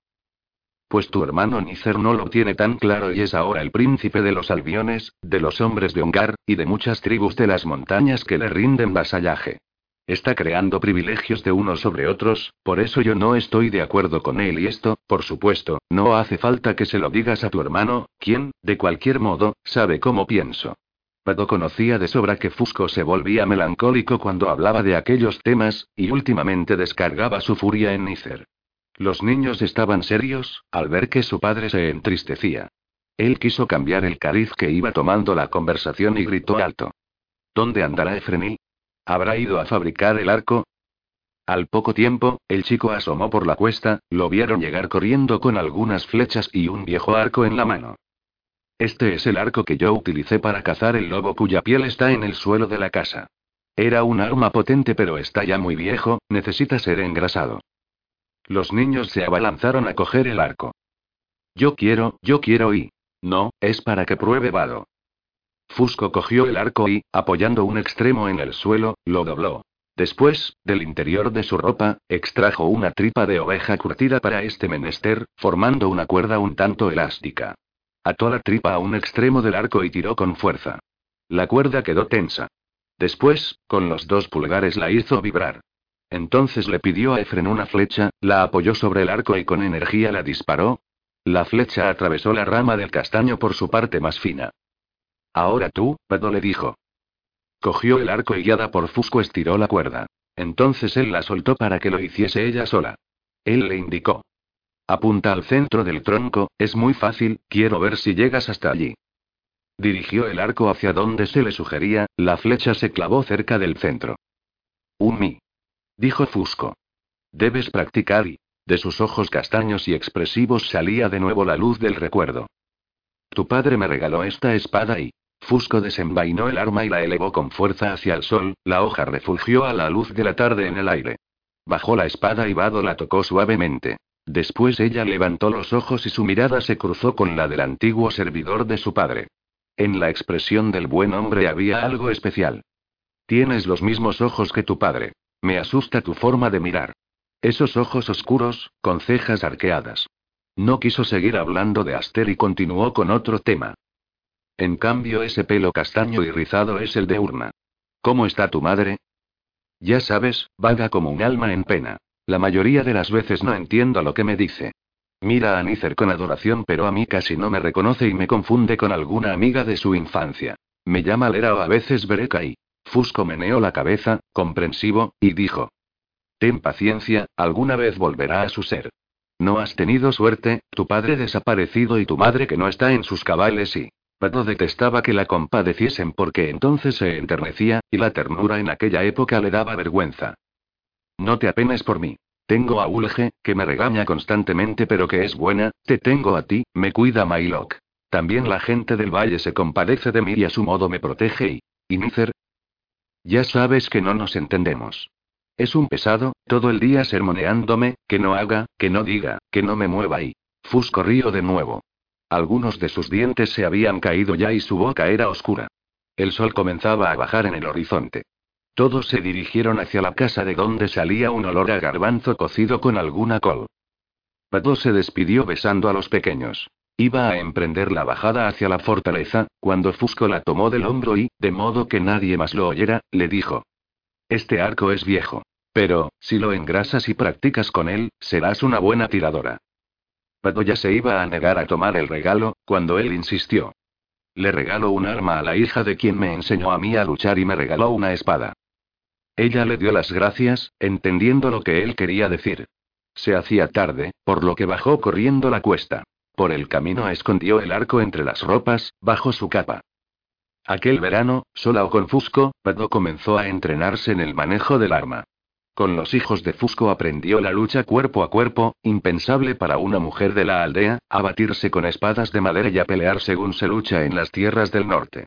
Pues tu hermano Nícer no lo tiene tan claro y es ahora el príncipe de los albiones, de los hombres de Ongar, y de muchas tribus de las montañas que le rinden vasallaje. Está creando privilegios de unos sobre otros, por eso yo no estoy de acuerdo con él y esto, por supuesto, no hace falta que se lo digas a tu hermano, quien, de cualquier modo, sabe cómo pienso. Pato conocía de sobra que Fusco se volvía melancólico cuando hablaba de aquellos temas, y últimamente descargaba su furia en Nícer. Los niños estaban serios, al ver que su padre se entristecía. Él quiso cambiar el cariz que iba tomando la conversación y gritó alto. ¿Dónde andará Efrenil? ¿Habrá ido a fabricar el arco? Al poco tiempo, el chico asomó por la cuesta, lo vieron llegar corriendo con algunas flechas y un viejo arco en la mano. Este es el arco que yo utilicé para cazar el lobo cuya piel está en el suelo de la casa. Era un arma potente pero está ya muy viejo, necesita ser engrasado. Los niños se abalanzaron a coger el arco. Yo quiero, yo quiero y... No, es para que pruebe Vado. Fusco cogió el arco y, apoyando un extremo en el suelo, lo dobló. Después, del interior de su ropa, extrajo una tripa de oveja curtida para este menester, formando una cuerda un tanto elástica. Ató la tripa a un extremo del arco y tiró con fuerza. La cuerda quedó tensa. Después, con los dos pulgares la hizo vibrar. Entonces le pidió a Efren una flecha, la apoyó sobre el arco y con energía la disparó. La flecha atravesó la rama del castaño por su parte más fina. Ahora tú, Pado le dijo. Cogió el arco y guiada por Fusco estiró la cuerda. Entonces él la soltó para que lo hiciese ella sola. Él le indicó. Apunta al centro del tronco, es muy fácil, quiero ver si llegas hasta allí. Dirigió el arco hacia donde se le sugería, la flecha se clavó cerca del centro. Un mi. Dijo Fusco. Debes practicar y. De sus ojos castaños y expresivos salía de nuevo la luz del recuerdo. Tu padre me regaló esta espada y. Fusco desenvainó el arma y la elevó con fuerza hacia el sol, la hoja refugió a la luz de la tarde en el aire. Bajó la espada y Vado la tocó suavemente. Después ella levantó los ojos y su mirada se cruzó con la del antiguo servidor de su padre. En la expresión del buen hombre había algo especial. Tienes los mismos ojos que tu padre. Me asusta tu forma de mirar. Esos ojos oscuros, con cejas arqueadas. No quiso seguir hablando de Aster y continuó con otro tema. En cambio, ese pelo castaño y rizado es el de Urna. ¿Cómo está tu madre? Ya sabes, vaga como un alma en pena. La mayoría de las veces no entiendo lo que me dice. Mira a Nícer con adoración, pero a mí casi no me reconoce y me confunde con alguna amiga de su infancia. Me llama Lera o a veces Bereka y. Fusco meneó la cabeza, comprensivo, y dijo: Ten paciencia, alguna vez volverá a su ser. No has tenido suerte, tu padre desaparecido y tu madre que no está en sus cabales y... Pato detestaba que la compadeciesen porque entonces se enternecía, y la ternura en aquella época le daba vergüenza. No te apenes por mí. Tengo a Ulge, que me regaña constantemente pero que es buena, te tengo a ti, me cuida Mailok. También la gente del valle se compadece de mí y a su modo me protege y... ¿Y Nícer? Ya sabes que no nos entendemos. Es un pesado, todo el día sermoneándome, que no haga, que no diga, que no me mueva y... Fusco río de nuevo. Algunos de sus dientes se habían caído ya y su boca era oscura. El sol comenzaba a bajar en el horizonte. Todos se dirigieron hacia la casa de donde salía un olor a garbanzo cocido con alguna col. Pato se despidió besando a los pequeños. Iba a emprender la bajada hacia la fortaleza, cuando Fusco la tomó del hombro y, de modo que nadie más lo oyera, le dijo. Este arco es viejo. Pero, si lo engrasas y practicas con él, serás una buena tiradora. Pato ya se iba a negar a tomar el regalo, cuando él insistió. Le regalo un arma a la hija de quien me enseñó a mí a luchar y me regaló una espada. Ella le dio las gracias, entendiendo lo que él quería decir. Se hacía tarde, por lo que bajó corriendo la cuesta. Por el camino escondió el arco entre las ropas, bajo su capa. Aquel verano, sola o con Fusco, Pato comenzó a entrenarse en el manejo del arma. Con los hijos de Fusco aprendió la lucha cuerpo a cuerpo, impensable para una mujer de la aldea, a batirse con espadas de madera y a pelear según se lucha en las tierras del norte.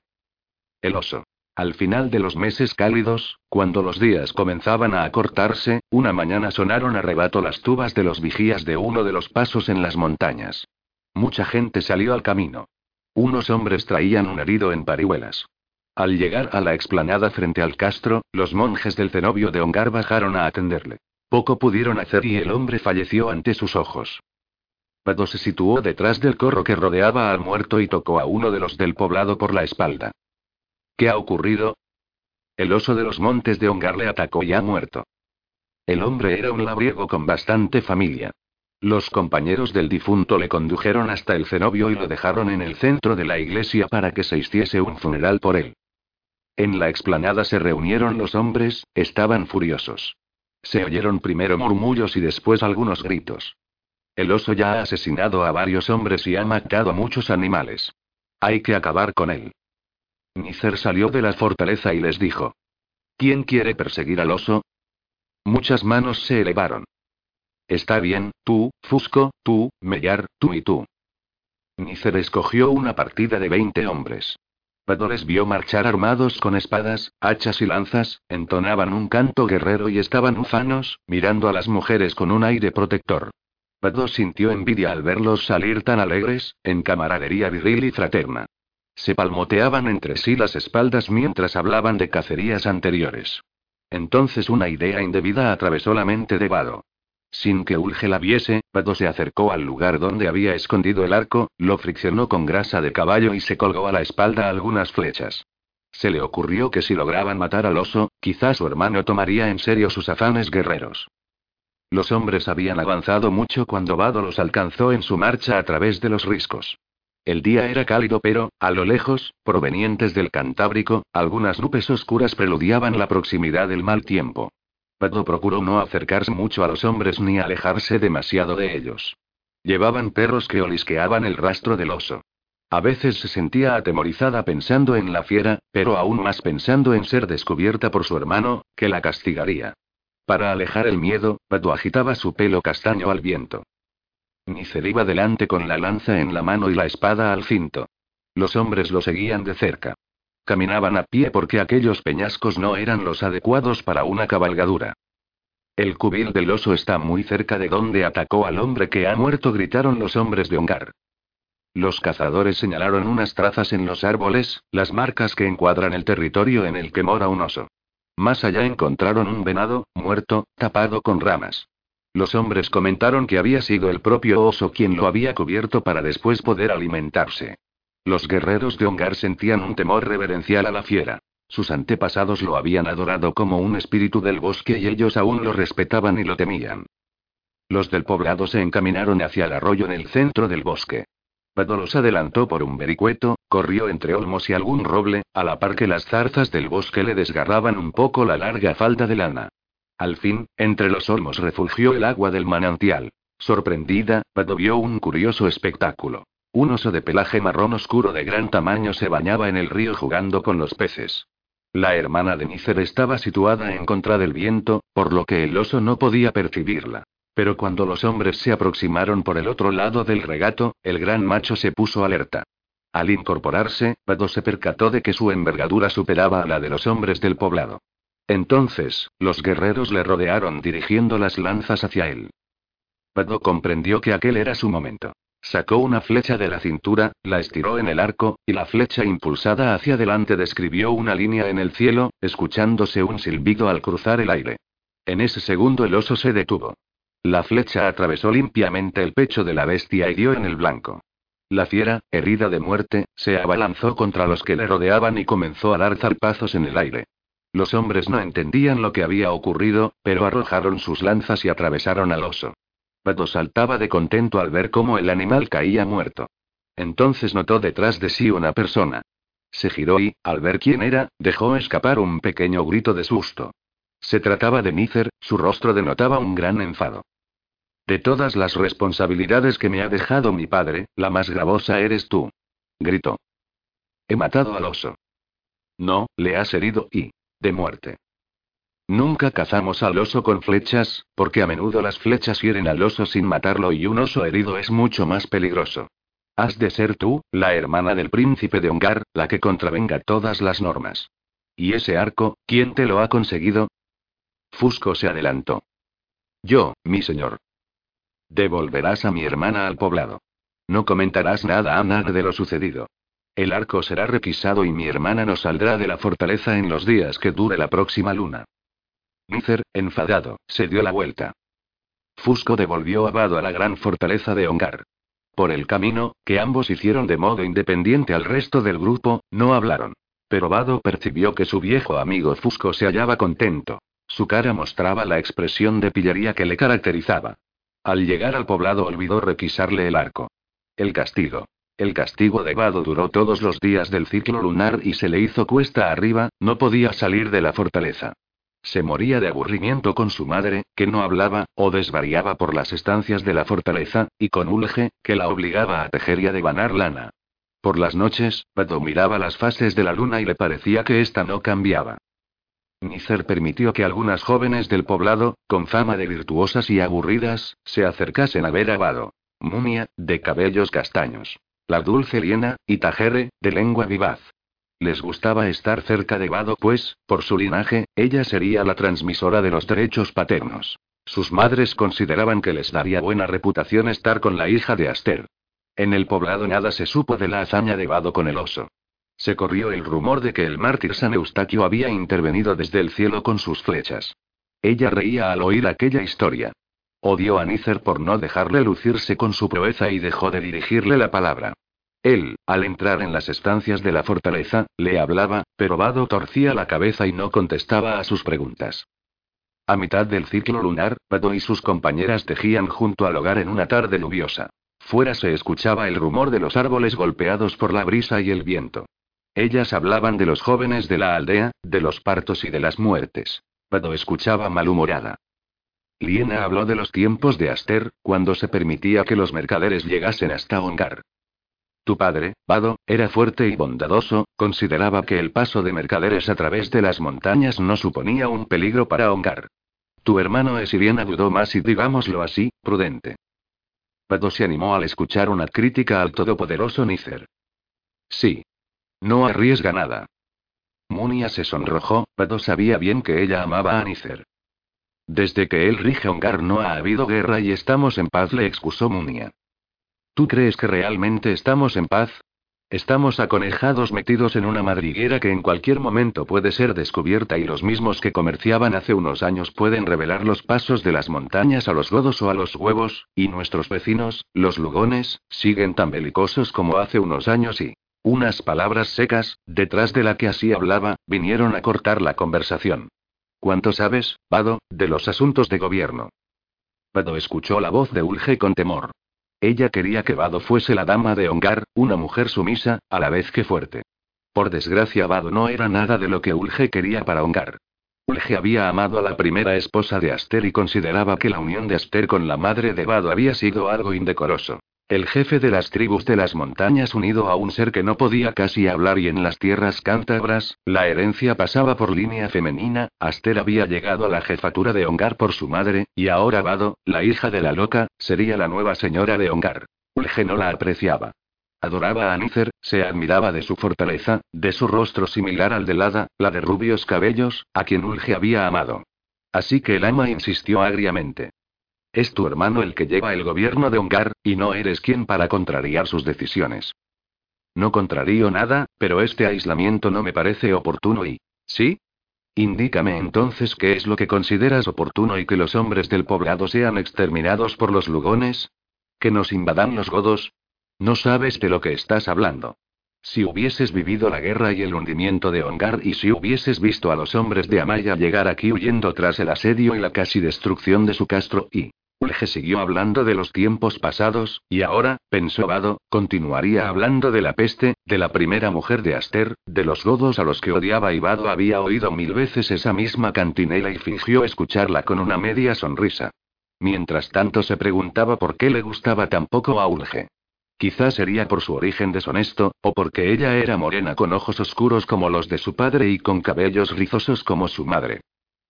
El oso. Al final de los meses cálidos, cuando los días comenzaban a acortarse, una mañana sonaron a rebato las tubas de los vigías de uno de los pasos en las montañas. mucha gente salió al camino. Unos hombres traían un herido en parihuelas. Al llegar a la explanada frente al castro, los monjes del cenobio de Ongar bajaron a atenderle. Poco pudieron hacer y el hombre falleció ante sus ojos. Pado se situó detrás del corro que rodeaba al muerto y tocó a uno de los del poblado por la espalda. ¿Qué ha ocurrido? El oso de los montes de Ongar le atacó y ha muerto. El hombre era un labriego con bastante familia. Los compañeros del difunto le condujeron hasta el cenobio y lo dejaron en el centro de la iglesia para que se hiciese un funeral por él. En la explanada se reunieron los hombres, estaban furiosos. Se oyeron primero murmullos y después algunos gritos. El oso ya ha asesinado a varios hombres y ha matado a muchos animales. Hay que acabar con él. Nícer salió de la fortaleza y les dijo. ¿Quién quiere perseguir al oso? Muchas manos se elevaron. Está bien, tú, Fusco, tú, Mellar, tú y tú. Nícer escogió una partida de 20 hombres. Cuando les vio marchar armados con espadas, hachas y lanzas, entonaban un canto guerrero y estaban ufanos, mirando a las mujeres con un aire protector. Pado sintió envidia al verlos salir tan alegres, en camaradería viril y fraterna. Se palmoteaban entre sí las espaldas mientras hablaban de cacerías anteriores. Entonces una idea indebida atravesó la mente de Vado. Sin que Ulge la viese, Pato se acercó al lugar donde había escondido el arco, lo friccionó con grasa de caballo y se colgó a la espalda algunas flechas. Se le ocurrió que si lograban matar al oso, quizá su hermano tomaría en serio sus afanes guerreros. Los hombres habían avanzado mucho cuando Vado los alcanzó en su marcha a través de los riscos. El día era cálido pero, a lo lejos, provenientes del Cantábrico, algunas nubes oscuras preludiaban la proximidad del mal tiempo. Pato procuró no acercarse mucho a los hombres ni alejarse demasiado de ellos. Llevaban perros que olisqueaban el rastro del oso. A veces se sentía atemorizada pensando en la fiera, pero aún más pensando en ser descubierta por su hermano, que la castigaría. Para alejar el miedo, Pato agitaba su pelo castaño al viento. Nicer iba delante con la lanza en la mano y la espada al cinto. Los hombres lo seguían de cerca. Caminaban a pie porque aquellos peñascos no eran los adecuados para una cabalgadura. El cubil del oso está muy cerca de donde atacó al hombre que ha muerto, gritaron los hombres de Ongar. Los cazadores señalaron unas trazas en los árboles, las marcas que encuadran el territorio en el que mora un oso. Más allá encontraron un venado, muerto, tapado con ramas. Los hombres comentaron que había sido el propio oso quien lo había cubierto para después poder alimentarse. Los guerreros de Ongar sentían un temor reverencial a la fiera. Sus antepasados lo habían adorado como un espíritu del bosque y ellos aún lo respetaban y lo temían. Los del poblado se encaminaron hacia el arroyo en el centro del bosque. Pado los adelantó por un vericueto, corrió entre olmos y algún roble, a la par que las zarzas del bosque le desgarraban un poco la larga falda de lana. Al fin, entre los olmos refugió el agua del manantial. Sorprendida, Pado vio un curioso espectáculo. Un oso de pelaje marrón oscuro de gran tamaño se bañaba en el río jugando con los peces. La hermana de Nícer estaba situada en contra del viento, por lo que el oso no podía percibirla. Pero cuando los hombres se aproximaron por el otro lado del regato, el gran macho se puso alerta. Al incorporarse, Pado se percató de que su envergadura superaba a la de los hombres del poblado. Entonces, los guerreros le rodearon dirigiendo las lanzas hacia él. Pado comprendió que aquel era su momento. Sacó una flecha de la cintura, la estiró en el arco, y la flecha impulsada hacia adelante describió una línea en el cielo, escuchándose un silbido al cruzar el aire. En ese segundo el oso se detuvo. La flecha atravesó limpiamente el pecho de la bestia y dio en el blanco. La fiera, herida de muerte, se abalanzó contra los que le rodeaban y comenzó a dar zarpazos en el aire. Los hombres no entendían lo que había ocurrido, pero arrojaron sus lanzas y atravesaron al oso. Saltaba de contento al ver cómo el animal caía muerto. Entonces notó detrás de sí una persona. Se giró y, al ver quién era, dejó escapar un pequeño grito de susto. Se trataba de Nícer, su rostro denotaba un gran enfado. De todas las responsabilidades que me ha dejado mi padre, la más gravosa eres tú. Gritó. He matado al oso. No, le has herido y... de muerte. Nunca cazamos al oso con flechas, porque a menudo las flechas hieren al oso sin matarlo y un oso herido es mucho más peligroso. Has de ser tú, la hermana del príncipe de Ongar, la que contravenga todas las normas. ¿Y ese arco, quién te lo ha conseguido? Fusco se adelantó. Yo, mi señor. Devolverás a mi hermana al poblado. No comentarás nada a nadie de lo sucedido. El arco será requisado y mi hermana no saldrá de la fortaleza en los días que dure la próxima luna. Nícer, enfadado, se dio la vuelta. Fusco devolvió a Vado a la gran fortaleza de Ongar. Por el camino, que ambos hicieron de modo independiente al resto del grupo, no hablaron. Pero Vado percibió que su viejo amigo Fusco se hallaba contento. Su cara mostraba la expresión de pillería que le caracterizaba. Al llegar al poblado olvidó requisarle el arco. El castigo. El castigo de Vado duró todos los días del ciclo lunar y se le hizo cuesta arriba, no podía salir de la fortaleza. Se moría de aburrimiento con su madre, que no hablaba, o desvariaba por las estancias de la fortaleza, y con Ulge, que la obligaba a tejer y a devanar lana. Por las noches, Vado miraba las fases de la luna y le parecía que ésta no cambiaba. Nícer permitió que algunas jóvenes del poblado, con fama de virtuosas y aburridas, se acercasen a ver a Vado. Mumia, de cabellos castaños. La dulce Liena, y Tajere, de lengua vivaz. Les gustaba estar cerca de Vado, pues, por su linaje, ella sería la transmisora de los derechos paternos. Sus madres consideraban que les daría buena reputación estar con la hija de Aster. En el poblado nada se supo de la hazaña de Vado con el oso. Se corrió el rumor de que el mártir San Eustaquio había intervenido desde el cielo con sus flechas. Ella reía al oír aquella historia. Odió a Nícer por no dejarle lucirse con su proeza y dejó de dirigirle la palabra. Él, al entrar en las estancias de la fortaleza, le hablaba, pero Vado torcía la cabeza y no contestaba a sus preguntas. A mitad del ciclo lunar, Vado y sus compañeras tejían junto al hogar en una tarde lluviosa. Fuera se escuchaba el rumor de los árboles golpeados por la brisa y el viento. Ellas hablaban de los jóvenes de la aldea, de los partos y de las muertes. Vado escuchaba malhumorada. Liena habló de los tiempos de Aster, cuando se permitía que los mercaderes llegasen hasta Ongar. Tu padre, Vado, era fuerte y bondadoso, consideraba que el paso de mercaderes a través de las montañas no suponía un peligro para Ongar. Tu hermano Esiriana dudó más y digámoslo así, prudente. Vado se animó al escuchar una crítica al todopoderoso Nícer. Sí. No arriesga nada. Munia se sonrojó, Vado sabía bien que ella amaba a Nícer. Desde que él rige Ongar no ha habido guerra y estamos en paz, le excusó Munia. ¿Tú crees que realmente estamos en paz? Estamos aconejados metidos en una madriguera que en cualquier momento puede ser descubierta y los mismos que comerciaban hace unos años pueden revelar los pasos de las montañas a los godos o a los huevos, y nuestros vecinos, los lugones, siguen tan belicosos como hace unos años y... Unas palabras secas, detrás de la que así hablaba, vinieron a cortar la conversación. ¿Cuánto sabes, Vado, de los asuntos de gobierno? Vado escuchó la voz de Ulge con temor. Ella quería que Vado fuese la dama de Ongar, una mujer sumisa, a la vez que fuerte. Por desgracia, Vado no era nada de lo que Ulge quería para Ongar. Ulge había amado a la primera esposa de Aster y consideraba que la unión de Aster con la madre de Vado había sido algo indecoroso. El jefe de las tribus de las montañas unido a un ser que no podía casi hablar y en las tierras cántabras, la herencia pasaba por línea femenina, Aster había llegado a la jefatura de Ongar por su madre, y ahora Vado, la hija de la loca, sería la nueva señora de Ongar. Ulge no la apreciaba. Adoraba a Nícer, se admiraba de su fortaleza, de su rostro similar al de Lada, la de rubios cabellos, a quien Ulge había amado. Así que el ama insistió agriamente. Es tu hermano el que lleva el gobierno de Ongar, y no eres quien para contrariar sus decisiones. No contrarío nada, pero este aislamiento no me parece oportuno y... ¿Sí? Indícame entonces qué es lo que consideras oportuno y que los hombres del poblado sean exterminados por los lugones. ¿Que nos invadan los godos? No sabes de lo que estás hablando. Si hubieses vivido la guerra y el hundimiento de Ongar y si hubieses visto a los hombres de Amaya llegar aquí huyendo tras el asedio y la casi destrucción de su castro y... Ulge siguió hablando de los tiempos pasados, y ahora, pensó Vado, continuaría hablando de la peste, de la primera mujer de Aster, de los godos a los que odiaba y Vado había oído mil veces esa misma cantinela y fingió escucharla con una media sonrisa. Mientras tanto se preguntaba por qué le gustaba tan poco a Ulge. Quizá sería por su origen deshonesto, o porque ella era morena con ojos oscuros como los de su padre y con cabellos rizosos como su madre.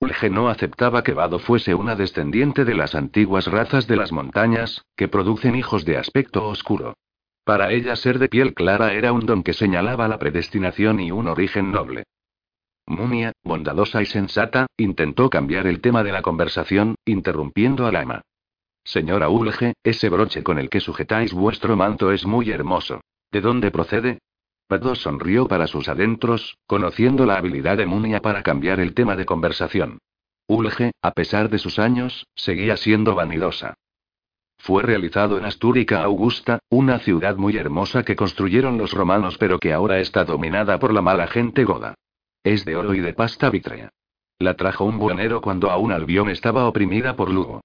Ulge no aceptaba que Vado fuese una descendiente de las antiguas razas de las montañas, que producen hijos de aspecto oscuro. Para ella ser de piel clara era un don que señalaba la predestinación y un origen noble. Mumia, bondadosa y sensata, intentó cambiar el tema de la conversación, interrumpiendo al ama. Señora Ulge, ese broche con el que sujetáis vuestro manto es muy hermoso. ¿De dónde procede? Pado sonrió para sus adentros, conociendo la habilidad de Munia para cambiar el tema de conversación. Ulge, a pesar de sus años, seguía siendo vanidosa. Fue realizado en Astúrica Augusta, una ciudad muy hermosa que construyeron los romanos pero que ahora está dominada por la mala gente goda. Es de oro y de pasta vítrea. La trajo un buenero cuando aún Albión estaba oprimida por Lugo.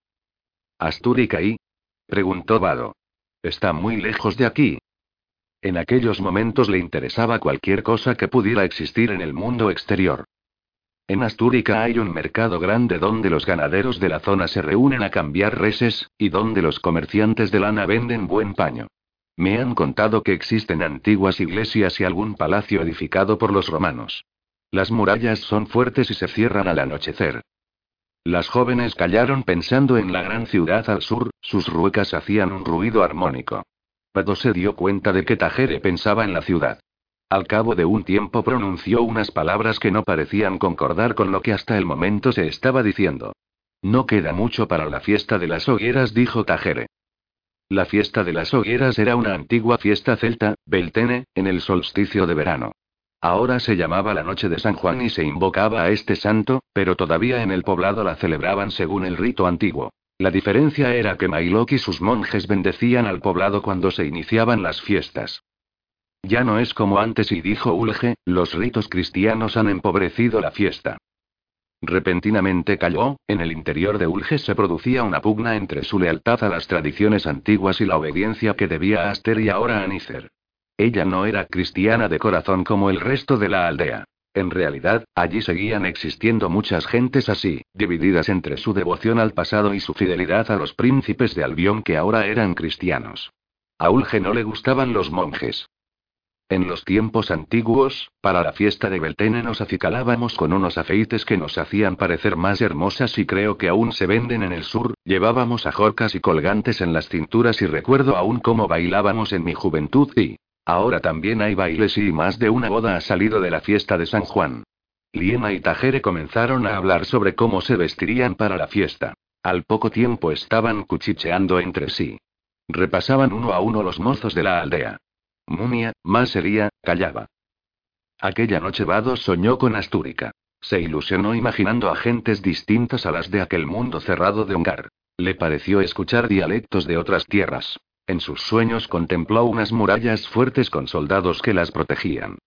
¿Astúrica y? preguntó Vado. Está muy lejos de aquí. En aquellos momentos le interesaba cualquier cosa que pudiera existir en el mundo exterior. En Astúrica hay un mercado grande donde los ganaderos de la zona se reúnen a cambiar reses, y donde los comerciantes de lana venden buen paño. Me han contado que existen antiguas iglesias y algún palacio edificado por los romanos. Las murallas son fuertes y se cierran al anochecer. Las jóvenes callaron pensando en la gran ciudad al sur, sus ruecas hacían un ruido armónico. Pado se dio cuenta de que Tajere pensaba en la ciudad. Al cabo de un tiempo pronunció unas palabras que no parecían concordar con lo que hasta el momento se estaba diciendo. No queda mucho para la fiesta de las hogueras, dijo Tajere. La fiesta de las hogueras era una antigua fiesta celta, Beltene, en el solsticio de verano. Ahora se llamaba la noche de San Juan y se invocaba a este santo, pero todavía en el poblado la celebraban según el rito antiguo. La diferencia era que Mailok y sus monjes bendecían al poblado cuando se iniciaban las fiestas. Ya no es como antes y dijo Ulge, los ritos cristianos han empobrecido la fiesta. Repentinamente calló, en el interior de Ulge se producía una pugna entre su lealtad a las tradiciones antiguas y la obediencia que debía a Aster y ahora a Nícer. Ella no era cristiana de corazón como el resto de la aldea. En realidad, allí seguían existiendo muchas gentes así, divididas entre su devoción al pasado y su fidelidad a los príncipes de Albión que ahora eran cristianos. A Ulge no le gustaban los monjes. En los tiempos antiguos, para la fiesta de Beltene nos acicalábamos con unos afeites que nos hacían parecer más hermosas y creo que aún se venden en el sur, llevábamos ajorcas y colgantes en las cinturas y recuerdo aún cómo bailábamos en mi juventud y, Ahora también hay bailes y más de una boda ha salido de la fiesta de San Juan. Liena y Tajere comenzaron a hablar sobre cómo se vestirían para la fiesta. Al poco tiempo estaban cuchicheando entre sí. Repasaban uno a uno los mozos de la aldea. Mumia, más sería, callaba. Aquella noche Vado soñó con Astúrica. Se ilusionó imaginando a gentes distintas a las de aquel mundo cerrado de Ongar. Le pareció escuchar dialectos de otras tierras. En sus sueños contempló unas murallas fuertes con soldados que las protegían.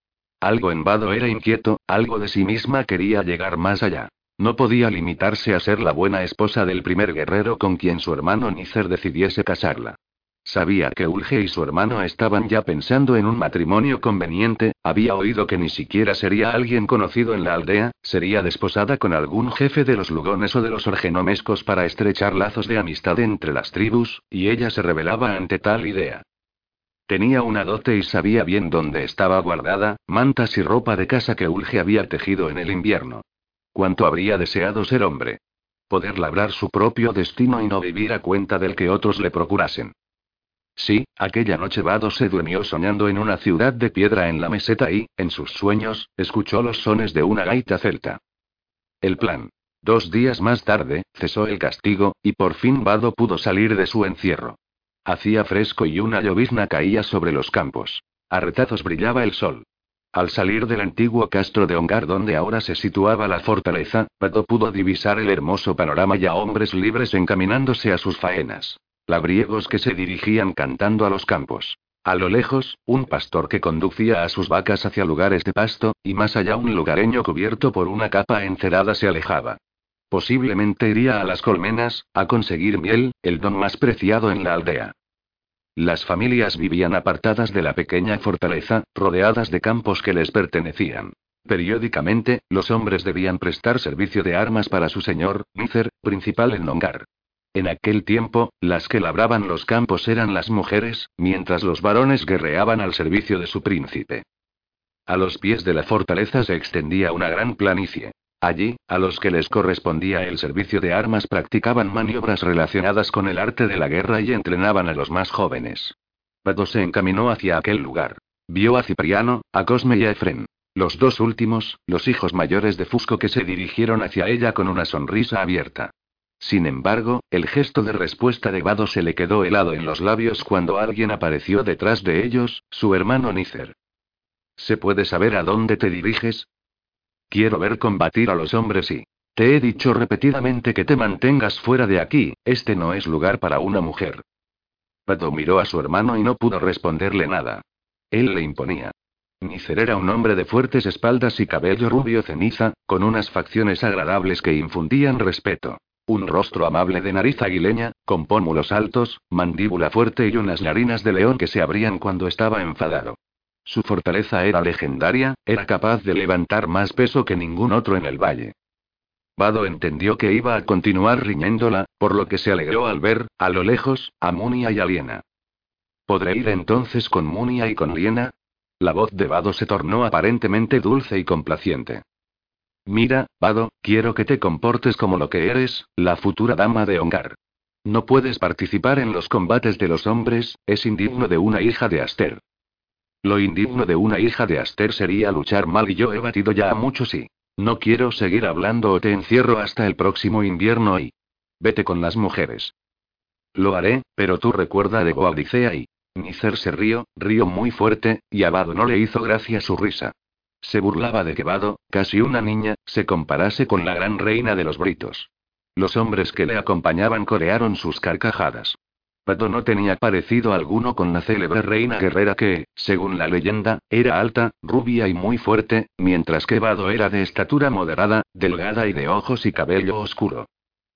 Algo en Vado era inquieto, algo de sí misma quería llegar más allá. No podía limitarse a ser la buena esposa del primer guerrero con quien su hermano Nícer decidiese casarla. Sabía que Ulge y su hermano estaban ya pensando en un matrimonio conveniente, había oído que ni siquiera sería alguien conocido en la aldea, sería desposada con algún jefe de los lugones o de los orgenomescos para estrechar lazos de amistad entre las tribus, y ella se rebelaba ante tal idea. Tenía una dote y sabía bien dónde estaba guardada, mantas y ropa de casa que Ulge había tejido en el invierno. Cuánto habría deseado ser hombre. Poder labrar su propio destino y no vivir a cuenta del que otros le procurasen. Sí, aquella noche Vado se durmió soñando en una ciudad de piedra en la meseta y, en sus sueños, escuchó los sones de una gaita celta. El plan. Dos días más tarde, cesó el castigo, y por fin Vado pudo salir de su encierro. Hacía fresco y una llovizna caía sobre los campos. A retazos brillaba el sol. Al salir del antiguo castro de Ongar donde ahora se situaba la fortaleza, Vado pudo divisar el hermoso panorama y a hombres libres encaminándose a sus faenas. Labriegos que se dirigían cantando a los campos. A lo lejos, un pastor que conducía a sus vacas hacia lugares de pasto, y más allá un lugareño cubierto por una capa encerada se alejaba. Posiblemente iría a las colmenas, a conseguir miel, el don más preciado en la aldea. Las familias vivían apartadas de la pequeña fortaleza, rodeadas de campos que les pertenecían. Periódicamente, los hombres debían prestar servicio de armas para su señor, Nícer, principal en Nongar. En aquel tiempo, las que labraban los campos eran las mujeres, mientras los varones guerreaban al servicio de su príncipe. A los pies de la fortaleza se extendía una gran planicie. Allí, a los que les correspondía el servicio de armas practicaban maniobras relacionadas con el arte de la guerra y entrenaban a los más jóvenes. Pado se encaminó hacia aquel lugar. Vio a Cipriano, a Cosme y a Efren. Los dos últimos, los hijos mayores de Fusco que se dirigieron hacia ella con una sonrisa abierta. Sin embargo, el gesto de respuesta de Vado se le quedó helado en los labios cuando alguien apareció detrás de ellos, su hermano Nícer. ¿Se puede saber a dónde te diriges? Quiero ver combatir a los hombres y... Te he dicho repetidamente que te mantengas fuera de aquí, este no es lugar para una mujer. Pato miró a su hermano y no pudo responderle nada. Él le imponía. Nícer era un hombre de fuertes espaldas y cabello rubio ceniza, con unas facciones agradables que infundían respeto. Un rostro amable de nariz aguileña, con pómulos altos, mandíbula fuerte y unas narinas de león que se abrían cuando estaba enfadado. Su fortaleza era legendaria, era capaz de levantar más peso que ningún otro en el valle. Vado entendió que iba a continuar riñéndola, por lo que se alegró al ver, a lo lejos, a Munia y a Liena. ¿Podré ir entonces con Munia y con Liena? La voz de Vado se tornó aparentemente dulce y complaciente. Mira, Vado, quiero que te comportes como lo que eres, la futura dama de Ongar. No puedes participar en los combates de los hombres, es indigno de una hija de Aster. Lo indigno de una hija de Aster sería luchar mal y yo he batido ya a muchos y... No quiero seguir hablando o te encierro hasta el próximo invierno y... Vete con las mujeres. Lo haré, pero tú recuerda de Goadicea y... Nícer se rió, rió muy fuerte, y a Vado no le hizo gracia su risa. Se burlaba de que Vado, casi una niña, se comparase con la gran reina de los britos. Los hombres que le acompañaban corearon sus carcajadas. Pato no tenía parecido alguno con la célebre reina guerrera que, según la leyenda, era alta, rubia y muy fuerte, mientras que Vado era de estatura moderada, delgada y de ojos y cabello oscuro.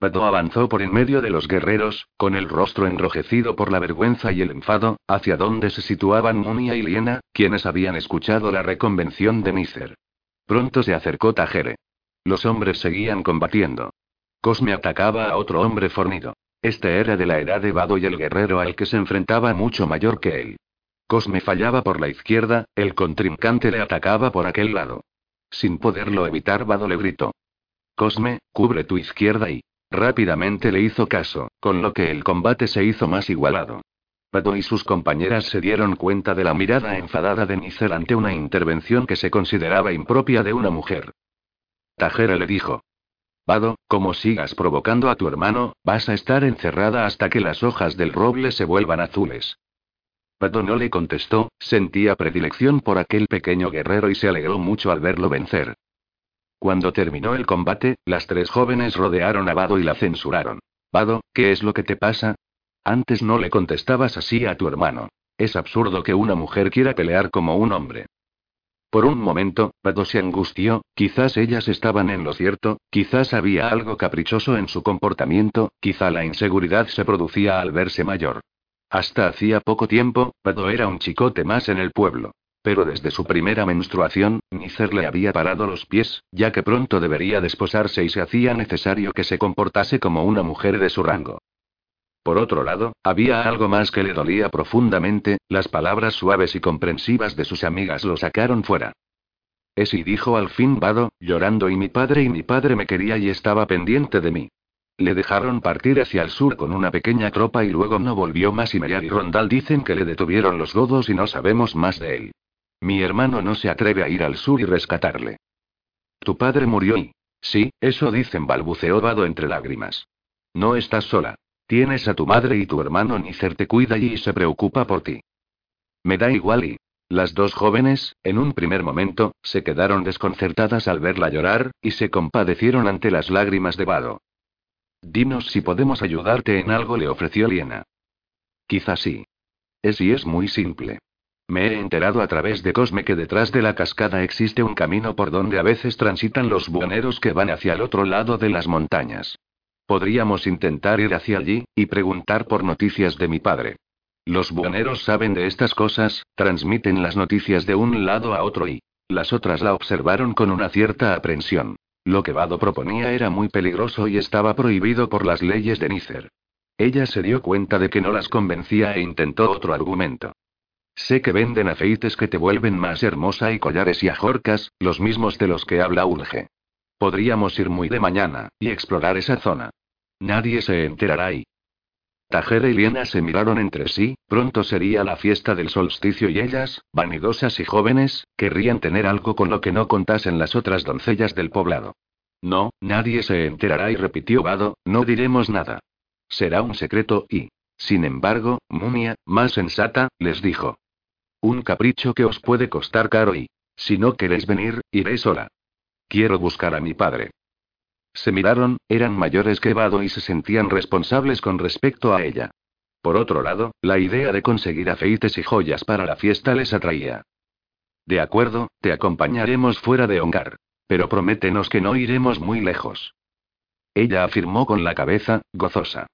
Pato avanzó por en medio de los guerreros, con el rostro enrojecido por la vergüenza y el enfado, hacia donde se situaban Munia y Liena, quienes habían escuchado la reconvención de Nícer. Pronto se acercó Tajere. Los hombres seguían combatiendo. Cosme atacaba a otro hombre fornido. Este era de la edad de Vado y el guerrero al que se enfrentaba mucho mayor que él. Cosme fallaba por la izquierda, el contrincante le atacaba por aquel lado. Sin poderlo evitar, Vado le gritó. Cosme, cubre tu izquierda y... Rápidamente le hizo caso, con lo que el combate se hizo más igualado. Vado y sus compañeras se dieron cuenta de la mirada enfadada de Nizel ante una intervención que se consideraba impropia de una mujer. Tajera le dijo. Vado, como sigas provocando a tu hermano, vas a estar encerrada hasta que las hojas del roble se vuelvan azules. Vado no le contestó, sentía predilección por aquel pequeño guerrero y se alegró mucho al verlo vencer. Cuando terminó el combate, las tres jóvenes rodearon a Vado y la censuraron. Vado, ¿qué es lo que te pasa? Antes no le contestabas así a tu hermano. Es absurdo que una mujer quiera pelear como un hombre. Por un momento, Vado se angustió, quizás ellas estaban en lo cierto, quizás había algo caprichoso en su comportamiento, quizá la inseguridad se producía al verse mayor. Hasta hacía poco tiempo, Vado era un chicote más en el pueblo. Pero desde su primera menstruación, Nícer le había parado los pies, ya que pronto debería desposarse y se hacía necesario que se comportase como una mujer de su rango. Por otro lado, había algo más que le dolía profundamente, las palabras suaves y comprensivas de sus amigas lo sacaron fuera. Esi dijo al fin Vado, llorando y mi padre y mi padre me quería y estaba pendiente de mí. Le dejaron partir hacia el sur con una pequeña tropa y luego no volvió más y Meyar y Rondal dicen que le detuvieron los godos y no sabemos más de él. Mi hermano no se atreve a ir al sur y rescatarle. Tu padre murió y... Sí, eso dicen balbuceó Vado entre lágrimas. No estás sola. Tienes a tu madre y tu hermano Nícer te cuida y se preocupa por ti. Me da igual y... Las dos jóvenes, en un primer momento, se quedaron desconcertadas al verla llorar, y se compadecieron ante las lágrimas de Vado. Dinos si podemos ayudarte en algo, le ofreció Liena. Quizás sí. Es y es muy simple. Me he enterado a través de Cosme que detrás de la cascada existe un camino por donde a veces transitan los buhoneros que van hacia el otro lado de las montañas. Podríamos intentar ir hacia allí, y preguntar por noticias de mi padre. Los buhoneros saben de estas cosas, transmiten las noticias de un lado a otro y... Las otras la observaron con una cierta aprensión. Lo que Vado proponía era muy peligroso y estaba prohibido por las leyes de Nícer. Ella se dio cuenta de que no las convencía e intentó otro argumento. Sé que venden aceites que te vuelven más hermosa y collares y ajorcas, los mismos de los que habla Ulge. Podríamos ir muy de mañana, y explorar esa zona. Nadie se enterará y... Tajera y Liena se miraron entre sí, pronto sería la fiesta del solsticio y ellas, vanidosas y jóvenes, querrían tener algo con lo que no contasen las otras doncellas del poblado. No, nadie se enterará y repitió Vado, no diremos nada. Será un secreto y... Sin embargo, Mumia, más sensata, les dijo. Un capricho que os puede costar caro y... Si no queréis venir, iré sola. Quiero buscar a mi padre. Se miraron, eran mayores que Vado y se sentían responsables con respecto a ella. Por otro lado, la idea de conseguir aceites y joyas para la fiesta les atraía. De acuerdo, te acompañaremos fuera de Ongar. Pero prométenos que no iremos muy lejos. Ella afirmó con la cabeza, gozosa.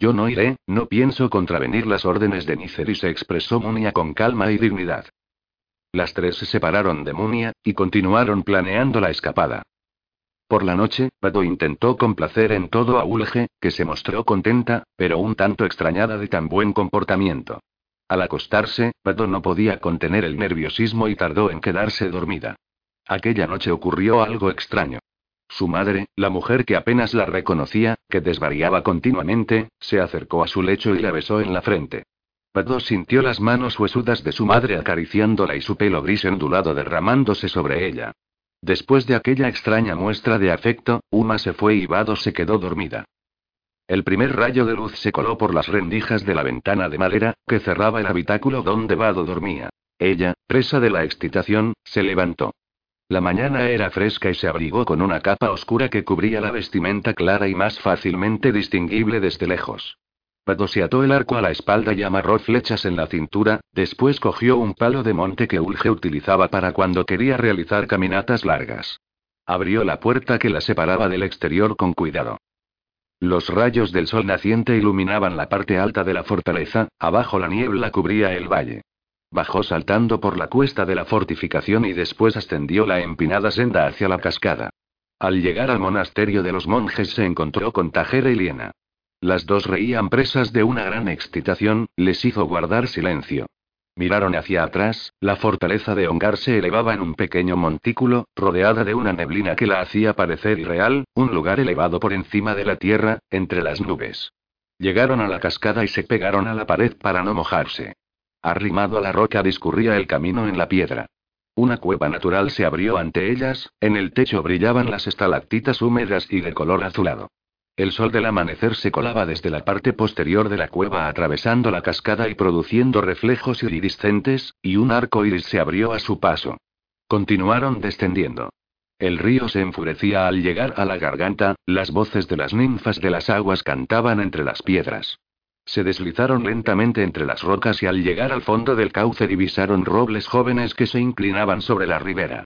Yo no iré, no pienso contravenir las órdenes de Nícer y se expresó Munia con calma y dignidad. Las tres se separaron de Munia, y continuaron planeando la escapada. Por la noche, Pato intentó complacer en todo a Ulge, que se mostró contenta, pero un tanto extrañada de tan buen comportamiento. Al acostarse, Pato no podía contener el nerviosismo y tardó en quedarse dormida. Aquella noche ocurrió algo extraño. Su madre, la mujer que apenas la reconocía, que desvariaba continuamente, se acercó a su lecho y la besó en la frente. Pado sintió las manos huesudas de su madre acariciándola y su pelo gris ondulado derramándose sobre ella. Después de aquella extraña muestra de afecto, Uma se fue y Vado se quedó dormida. El primer rayo de luz se coló por las rendijas de la ventana de madera, que cerraba el habitáculo donde Vado dormía. Ella, presa de la excitación, se levantó. La mañana era fresca y se abrigó con una capa oscura que cubría la vestimenta clara y más fácilmente distinguible desde lejos. Pato se ató el arco a la espalda y amarró flechas en la cintura, después cogió un palo de monte que Ulge utilizaba para cuando quería realizar caminatas largas. Abrió la puerta que la separaba del exterior con cuidado. Los rayos del sol naciente iluminaban la parte alta de la fortaleza, abajo la niebla cubría el valle. Bajó saltando por la cuesta de la fortificación y después ascendió la empinada senda hacia la cascada. Al llegar al monasterio de los monjes se encontró con Tajera y Liena. Las dos reían presas de una gran excitación, les hizo guardar silencio. Miraron hacia atrás, la fortaleza de Ongar se elevaba en un pequeño montículo, rodeada de una neblina que la hacía parecer irreal, un lugar elevado por encima de la tierra, entre las nubes. Llegaron a la cascada y se pegaron a la pared para no mojarse. Arrimado a la roca discurría el camino en la piedra. Una cueva natural se abrió ante ellas, en el techo brillaban las estalactitas húmedas y de color azulado. El sol del amanecer se colaba desde la parte posterior de la cueva atravesando la cascada y produciendo reflejos iridiscentes, y un arco iris se abrió a su paso. Continuaron descendiendo. El río se enfurecía al llegar a la garganta, las voces de las ninfas de las aguas cantaban entre las piedras. Se deslizaron lentamente entre las rocas y al llegar al fondo del cauce divisaron robles jóvenes que se inclinaban sobre la ribera.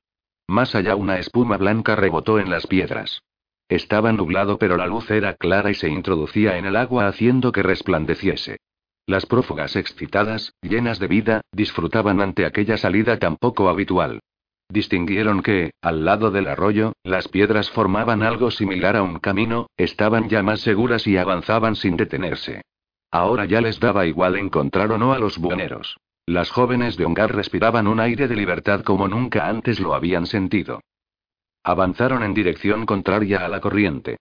Más allá una espuma blanca rebotó en las piedras. Estaba nublado pero la luz era clara y se introducía en el agua haciendo que resplandeciese. Las prófugas excitadas, llenas de vida, disfrutaban ante aquella salida tan poco habitual. Distinguieron que, al lado del arroyo, las piedras formaban algo similar a un camino, estaban ya más seguras y avanzaban sin detenerse. Ahora ya les daba igual encontrar o no a los buhoneros. Las jóvenes de Ongar respiraban un aire de libertad como nunca antes lo habían sentido. Avanzaron en dirección contraria a la corriente.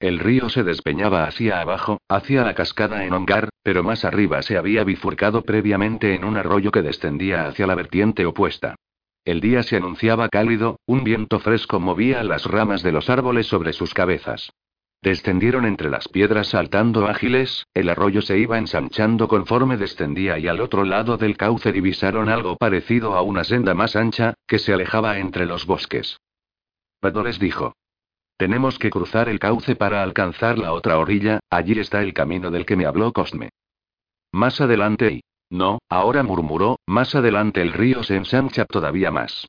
El río se despeñaba hacia abajo, hacia la cascada en Ongar, pero más arriba se había bifurcado previamente en un arroyo que descendía hacia la vertiente opuesta. El día se anunciaba cálido, un viento fresco movía las ramas de los árboles sobre sus cabezas. Descendieron entre las piedras saltando ágiles, el arroyo se iba ensanchando conforme descendía y al otro lado del cauce divisaron algo parecido a una senda más ancha, que se alejaba entre los bosques. Pado les dijo. Tenemos que cruzar el cauce para alcanzar la otra orilla, allí está el camino del que me habló Cosme. Más adelante y... No, ahora murmuró, más adelante el río se ensancha todavía más.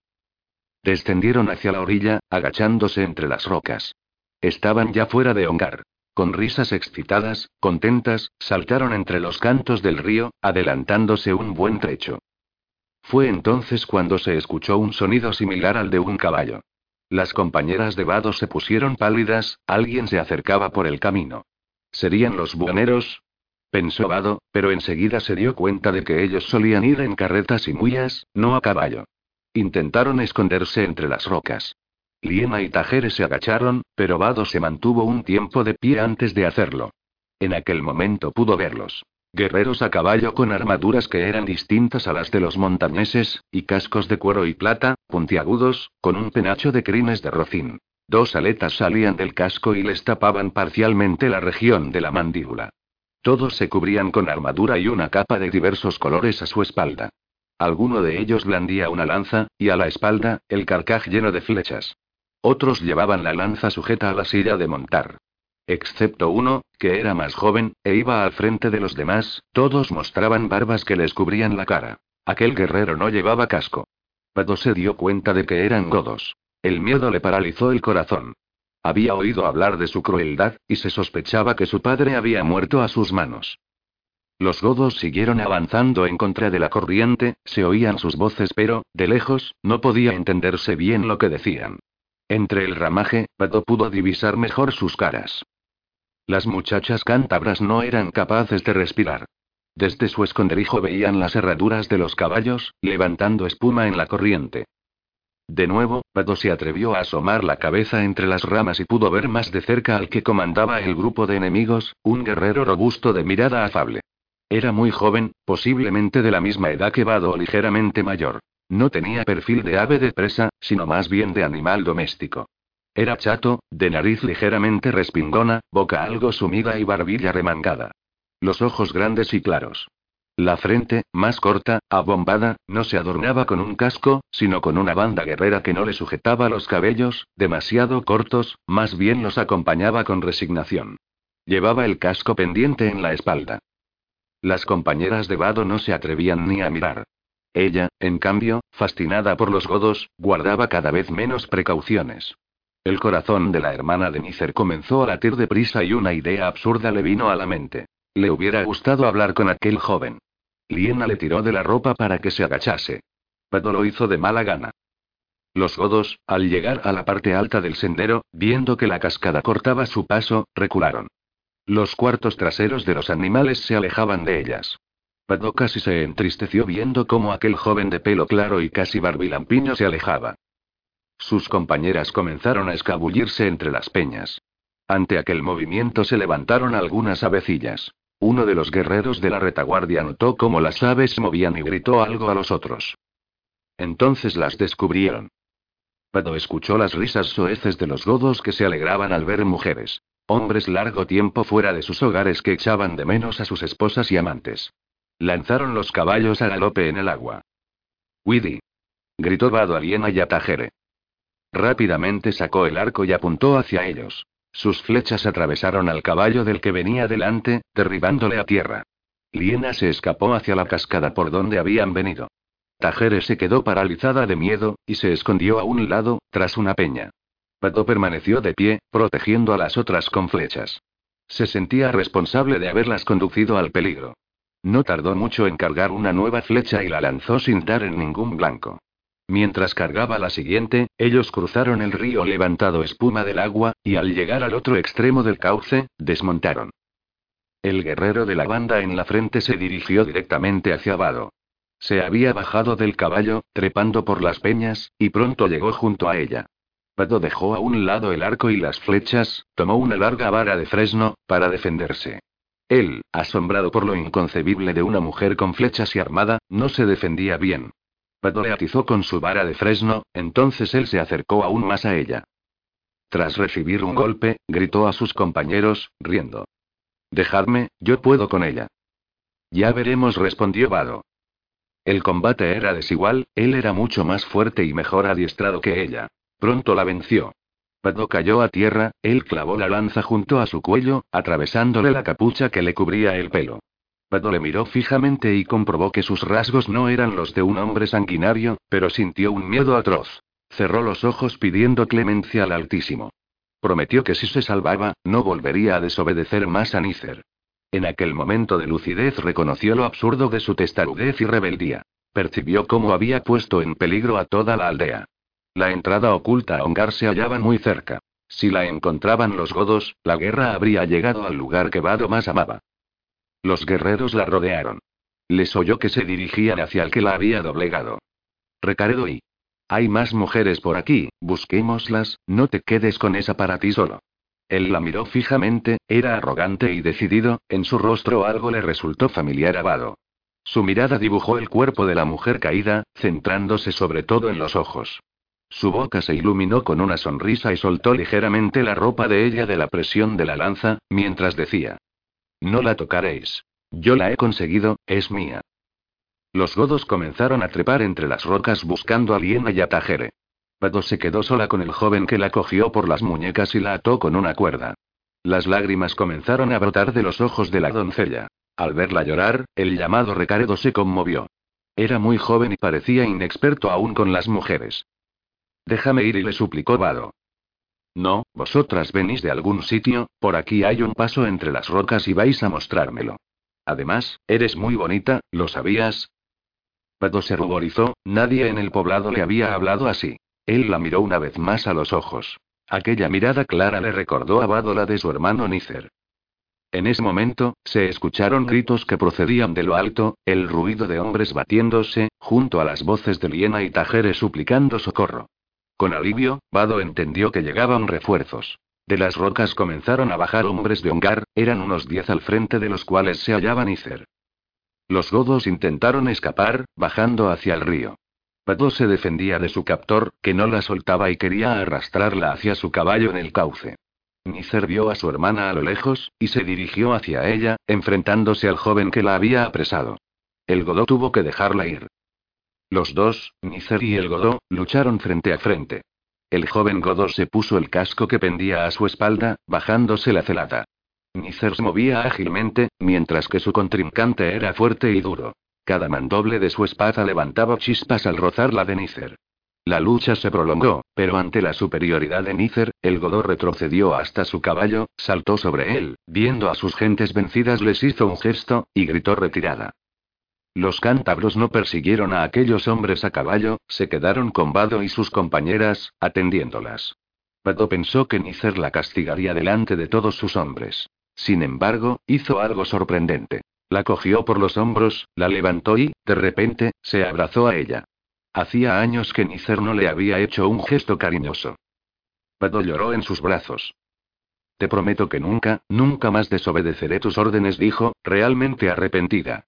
Descendieron hacia la orilla, agachándose entre las rocas. Estaban ya fuera de Ongar. Con risas excitadas, contentas, saltaron entre los cantos del río, adelantándose un buen trecho. Fue entonces cuando se escuchó un sonido similar al de un caballo. Las compañeras de Vado se pusieron pálidas, alguien se acercaba por el camino. ¿Serían los buhoneros? Pensó Vado, pero enseguida se dio cuenta de que ellos solían ir en carretas y mullas, no a caballo. Intentaron esconderse entre las rocas. Liena y Tajere se agacharon, pero Vado se mantuvo un tiempo de pie antes de hacerlo. En aquel momento pudo verlos. Guerreros a caballo con armaduras que eran distintas a las de los montañeses, y cascos de cuero y plata, puntiagudos, con un penacho de crines de rocín. Dos aletas salían del casco y les tapaban parcialmente la región de la mandíbula. Todos se cubrían con armadura y una capa de diversos colores a su espalda. Alguno de ellos blandía una lanza, y a la espalda, el carcaj lleno de flechas. Otros llevaban la lanza sujeta a la silla de montar. Excepto uno, que era más joven, e iba al frente de los demás, todos mostraban barbas que les cubrían la cara. Aquel guerrero no llevaba casco. Pado se dio cuenta de que eran godos. El miedo le paralizó el corazón. Había oído hablar de su crueldad, y se sospechaba que su padre había muerto a sus manos. Los godos siguieron avanzando en contra de la corriente, se oían sus voces pero, de lejos, no podía entenderse bien lo que decían. Entre el ramaje, Pato pudo divisar mejor sus caras. Las muchachas cántabras no eran capaces de respirar. Desde su esconderijo veían las herraduras de los caballos, levantando espuma en la corriente. De nuevo, Pato se atrevió a asomar la cabeza entre las ramas y pudo ver más de cerca al que comandaba el grupo de enemigos, un guerrero robusto de mirada afable. Era muy joven, posiblemente de la misma edad que Vado o ligeramente mayor. No tenía perfil de ave de presa, sino más bien de animal doméstico. Era chato, de nariz ligeramente respingona, boca algo sumida y barbilla remangada. Los ojos grandes y claros. La frente, más corta, abombada, no se adornaba con un casco, sino con una banda guerrera que no le sujetaba los cabellos, demasiado cortos, más bien los acompañaba con resignación. Llevaba el casco pendiente en la espalda. Las compañeras de Vado no se atrevían ni a mirar. Ella, en cambio, fascinada por los godos, guardaba cada vez menos precauciones. El corazón de la hermana de Nícer comenzó a latir deprisa y una idea absurda le vino a la mente. Le hubiera gustado hablar con aquel joven. Liena le tiró de la ropa para que se agachase. Pero lo hizo de mala gana. Los godos, al llegar a la parte alta del sendero, viendo que la cascada cortaba su paso, recularon. Los cuartos traseros de los animales se alejaban de ellas. Pado casi se entristeció viendo cómo aquel joven de pelo claro y casi barbilampiño se alejaba. Sus compañeras comenzaron a escabullirse entre las peñas. Ante aquel movimiento se levantaron algunas avecillas. Uno de los guerreros de la retaguardia notó cómo las aves movían y gritó algo a los otros. Entonces las descubrieron. Pado escuchó las risas soeces de los godos que se alegraban al ver mujeres. Hombres largo tiempo fuera de sus hogares que echaban de menos a sus esposas y amantes. Lanzaron los caballos a galope en el agua. Widi. Gritó Vado a Liena y a Tajere. Rápidamente sacó el arco y apuntó hacia ellos. Sus flechas atravesaron al caballo del que venía delante, derribándole a tierra. Liena se escapó hacia la cascada por donde habían venido. Tajere se quedó paralizada de miedo, y se escondió a un lado, tras una peña. Pato permaneció de pie, protegiendo a las otras con flechas. Se sentía responsable de haberlas conducido al peligro. No tardó mucho en cargar una nueva flecha y la lanzó sin dar en ningún blanco. Mientras cargaba la siguiente, ellos cruzaron el río levantado espuma del agua, y al llegar al otro extremo del cauce, desmontaron. El guerrero de la banda en la frente se dirigió directamente hacia Vado. Se había bajado del caballo, trepando por las peñas, y pronto llegó junto a ella. Vado dejó a un lado el arco y las flechas, tomó una larga vara de fresno, para defenderse. Él, asombrado por lo inconcebible de una mujer con flechas y armada, no se defendía bien. Pato le atizó con su vara de fresno, entonces él se acercó aún más a ella. Tras recibir un golpe, gritó a sus compañeros, riendo. Dejadme, yo puedo con ella. Ya veremos, respondió Vado. El combate era desigual, él era mucho más fuerte y mejor adiestrado que ella. Pronto la venció. Pato cayó a tierra, él clavó la lanza junto a su cuello, atravesándole la capucha que le cubría el pelo. Pato le miró fijamente y comprobó que sus rasgos no eran los de un hombre sanguinario, pero sintió un miedo atroz. Cerró los ojos pidiendo clemencia al Altísimo. Prometió que si se salvaba, no volvería a desobedecer más a Nícer. En aquel momento de lucidez reconoció lo absurdo de su testarudez y rebeldía. Percibió cómo había puesto en peligro a toda la aldea. La entrada oculta a Ongar se hallaba muy cerca. Si la encontraban los godos, la guerra habría llegado al lugar que Vado más amaba. Los guerreros la rodearon. Les oyó que se dirigían hacia el que la había doblegado. Recaredo y. Hay más mujeres por aquí, busquémoslas, no te quedes con esa para ti solo. Él la miró fijamente, era arrogante y decidido, en su rostro algo le resultó familiar a Vado. Su mirada dibujó el cuerpo de la mujer caída, centrándose sobre todo en los ojos. Su boca se iluminó con una sonrisa y soltó ligeramente la ropa de ella de la presión de la lanza, mientras decía. No la tocaréis. Yo la he conseguido, es mía. Los godos comenzaron a trepar entre las rocas buscando a Liena y a Tajere. Pato se quedó sola con el joven que la cogió por las muñecas y la ató con una cuerda. Las lágrimas comenzaron a brotar de los ojos de la doncella. Al verla llorar, el llamado Recaredo se conmovió. Era muy joven y parecía inexperto aún con las mujeres. Déjame ir y le suplicó Vado. No, vosotras venís de algún sitio, por aquí hay un paso entre las rocas y vais a mostrármelo. Además, eres muy bonita, ¿lo sabías? Vado se ruborizó, nadie en el poblado le había hablado así. Él la miró una vez más a los ojos. Aquella mirada clara le recordó a Vado la de su hermano Nícer. En ese momento, se escucharon gritos que procedían de lo alto, el ruido de hombres batiéndose, junto a las voces de Liena y Tajere suplicando socorro. Con alivio, Vado entendió que llegaban refuerzos. De las rocas comenzaron a bajar hombres de Ongar, eran unos diez al frente de los cuales se hallaba Nícer. Los godos intentaron escapar, bajando hacia el río. Vado se defendía de su captor, que no la soltaba y quería arrastrarla hacia su caballo en el cauce. Nícer vio a su hermana a lo lejos, y se dirigió hacia ella, enfrentándose al joven que la había apresado. El godó tuvo que dejarla ir. Los dos, Nícer y el Godó, lucharon frente a frente. El joven Godó se puso el casco que pendía a su espalda, bajándose la celada. Nícer se movía ágilmente, mientras que su contrincante era fuerte y duro. Cada mandoble de su espada levantaba chispas al rozar la de Nícer. La lucha se prolongó, pero ante la superioridad de Nícer, el Godó retrocedió hasta su caballo, saltó sobre él, viendo a sus gentes vencidas les hizo un gesto, y gritó retirada. Los cántabros no persiguieron a aquellos hombres a caballo, se quedaron con Vado y sus compañeras, atendiéndolas. Vado pensó que Nícer la castigaría delante de todos sus hombres. Sin embargo, hizo algo sorprendente. La cogió por los hombros, la levantó y, de repente, se abrazó a ella. Hacía años que Nícer no le había hecho un gesto cariñoso. Vado lloró en sus brazos. Te prometo que nunca, nunca más desobedeceré tus órdenes, dijo, realmente arrepentida.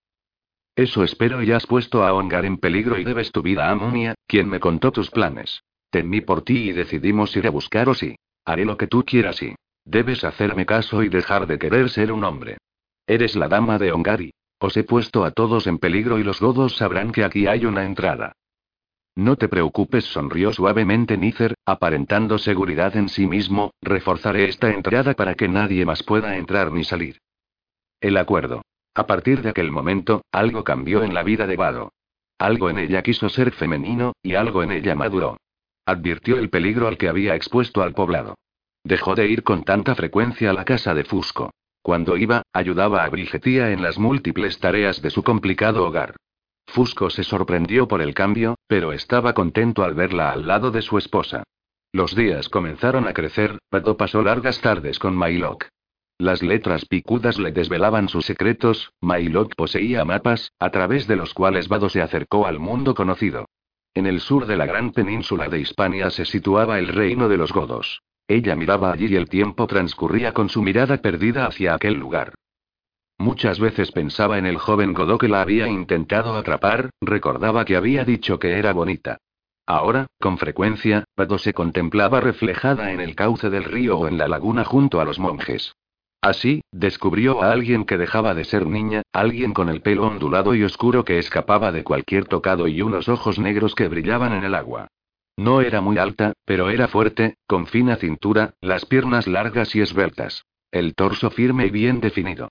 Eso espero y has puesto a Ongar en peligro y debes tu vida a Munia, quien me contó tus planes. Temí por ti y decidimos ir a buscaros y... Haré lo que tú quieras y... Debes hacerme caso y dejar de querer ser un hombre. Eres la dama de Ongari. Os he puesto a todos en peligro y los godos sabrán que aquí hay una entrada. No te preocupes, sonrió suavemente Nícer, aparentando seguridad en sí mismo, reforzaré esta entrada para que nadie más pueda entrar ni salir. El acuerdo. A partir de aquel momento, algo cambió en la vida de Vado. Algo en ella quiso ser femenino, y algo en ella maduró. Advirtió el peligro al que había expuesto al poblado. Dejó de ir con tanta frecuencia a la casa de Fusco. Cuando iba, ayudaba a Brigetía en las múltiples tareas de su complicado hogar. Fusco se sorprendió por el cambio, pero estaba contento al verla al lado de su esposa. Los días comenzaron a crecer, Pato pasó largas tardes con Mailok. Las letras picudas le desvelaban sus secretos, Mailok poseía mapas, a través de los cuales Vado se acercó al mundo conocido. En el sur de la gran península de Hispania se situaba el reino de los godos. Ella miraba allí y el tiempo transcurría con su mirada perdida hacia aquel lugar. Muchas veces pensaba en el joven godó que la había intentado atrapar, recordaba que había dicho que era bonita. Ahora, con frecuencia, Vado se contemplaba reflejada en el cauce del río o en la laguna junto a los monjes. Así, descubrió a alguien que dejaba de ser niña, alguien con el pelo ondulado y oscuro que escapaba de cualquier tocado y unos ojos negros que brillaban en el agua. No era muy alta, pero era fuerte, con fina cintura, las piernas largas y esbeltas. El torso firme y bien definido.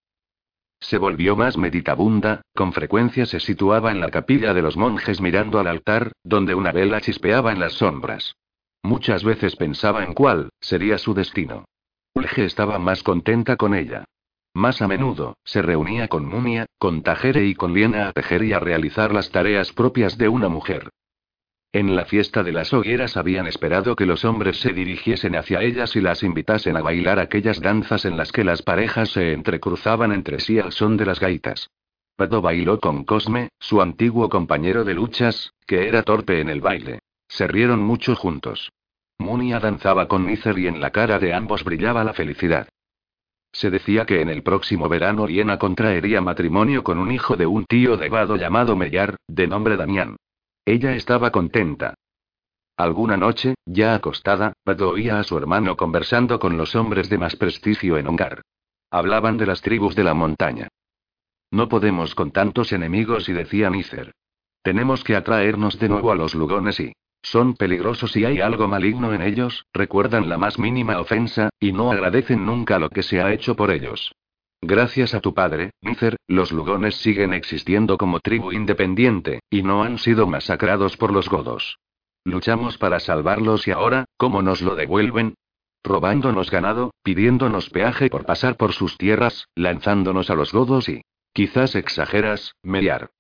Se volvió más meditabunda, con frecuencia se situaba en la capilla de los monjes mirando al altar, donde una vela chispeaba en las sombras. Muchas veces pensaba en cuál sería su destino. Ulge estaba más contenta con ella. Más a menudo, se reunía con Mumia, con Tajere y con Liena a tejer y a realizar las tareas propias de una mujer. En la fiesta de las hogueras habían esperado que los hombres se dirigiesen hacia ellas y las invitasen a bailar aquellas danzas en las que las parejas se entrecruzaban entre sí al son de las gaitas. Pato bailó con Cosme, su antiguo compañero de luchas, que era torpe en el baile. Se rieron mucho juntos. Munia danzaba con Nícer y en la cara de ambos brillaba la felicidad. Se decía que en el próximo verano Liena contraería matrimonio con un hijo de un tío de Vado llamado Mellar, de nombre Damián. Ella estaba contenta. Alguna noche, ya acostada, Bad oía a su hermano conversando con los hombres de más prestigio en Ungar. Hablaban de las tribus de la montaña. No podemos con tantos enemigos y decía Nícer. Tenemos que atraernos de nuevo a los lugones y... Son peligrosos y hay algo maligno en ellos, recuerdan la más mínima ofensa, y no agradecen nunca lo que se ha hecho por ellos. Gracias a tu padre, Nícer, los lugones siguen existiendo como tribu independiente, y no han sido masacrados por los godos. Luchamos para salvarlos y ahora, ¿cómo nos lo devuelven? Robándonos ganado, pidiéndonos peaje por pasar por sus tierras, lanzándonos a los godos y... Quizás exageras, Mellar.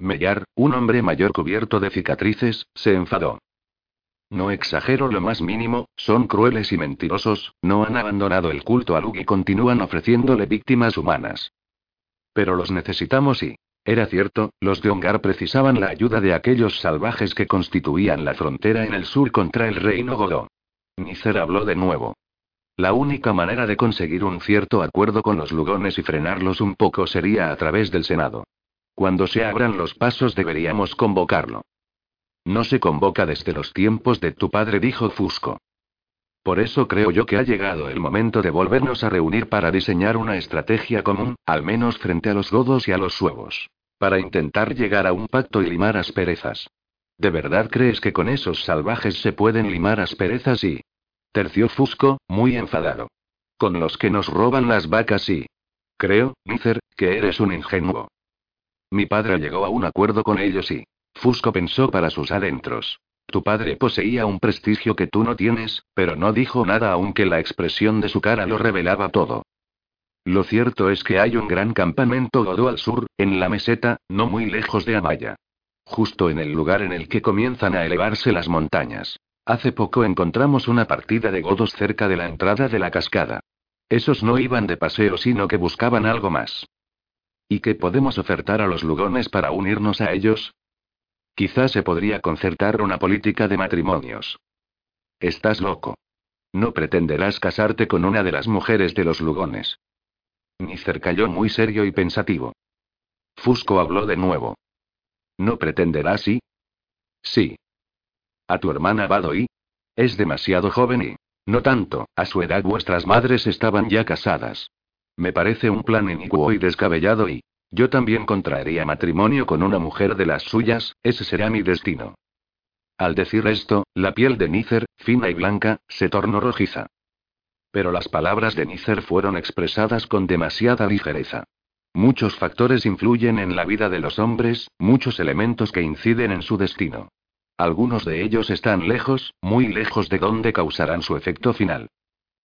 Mellar, un hombre mayor cubierto de cicatrices, se enfadó. No exagero lo más mínimo, son crueles y mentirosos, no han abandonado el culto a Lug y continúan ofreciéndole víctimas humanas. Pero los necesitamos y... Era cierto, los de Ongar precisaban la ayuda de aquellos salvajes que constituían la frontera en el sur contra el reino Godó. Nícer habló de nuevo. La única manera de conseguir un cierto acuerdo con los lugones y frenarlos un poco sería a través del Senado. Cuando se abran los pasos deberíamos convocarlo. No se convoca desde los tiempos de tu padre, dijo Fusco. Por eso creo yo que ha llegado el momento de volvernos a reunir para diseñar una estrategia común, al menos frente a los godos y a los suevos. Para intentar llegar a un pacto y limar asperezas. ¿De verdad crees que con esos salvajes se pueden limar asperezas y... Terció Fusco, muy enfadado. Con los que nos roban las vacas y... Creo, Nícer, que eres un ingenuo. Mi padre llegó a un acuerdo con ellos y... Fusco pensó para sus adentros. Tu padre poseía un prestigio que tú no tienes, pero no dijo nada aunque la expresión de su cara lo revelaba todo. Lo cierto es que hay un gran campamento godó al sur, en la meseta, no muy lejos de Amaya. Justo en el lugar en el que comienzan a elevarse las montañas. Hace poco encontramos una partida de godos cerca de la entrada de la cascada. Esos no iban de paseo sino que buscaban algo más. ¿Y qué podemos ofertar a los lugones para unirnos a ellos? Quizás se podría concertar una política de matrimonios. Estás loco. No pretenderás casarte con una de las mujeres de los lugones. Nícer cayó muy serio y pensativo. Fusco habló de nuevo. ¿No pretenderás y? Sí. ¿A tu hermana Badoy? Es demasiado joven y... No tanto, a su edad vuestras madres estaban ya casadas. Me parece un plan inicuo y descabellado y... Yo también contraería matrimonio con una mujer de las suyas, ese será mi destino. Al decir esto, la piel de Nícer, fina y blanca, se tornó rojiza. Pero las palabras de Nícer fueron expresadas con demasiada ligereza. Muchos factores influyen en la vida de los hombres, muchos elementos que inciden en su destino. Algunos de ellos están lejos, muy lejos de donde causarán su efecto final.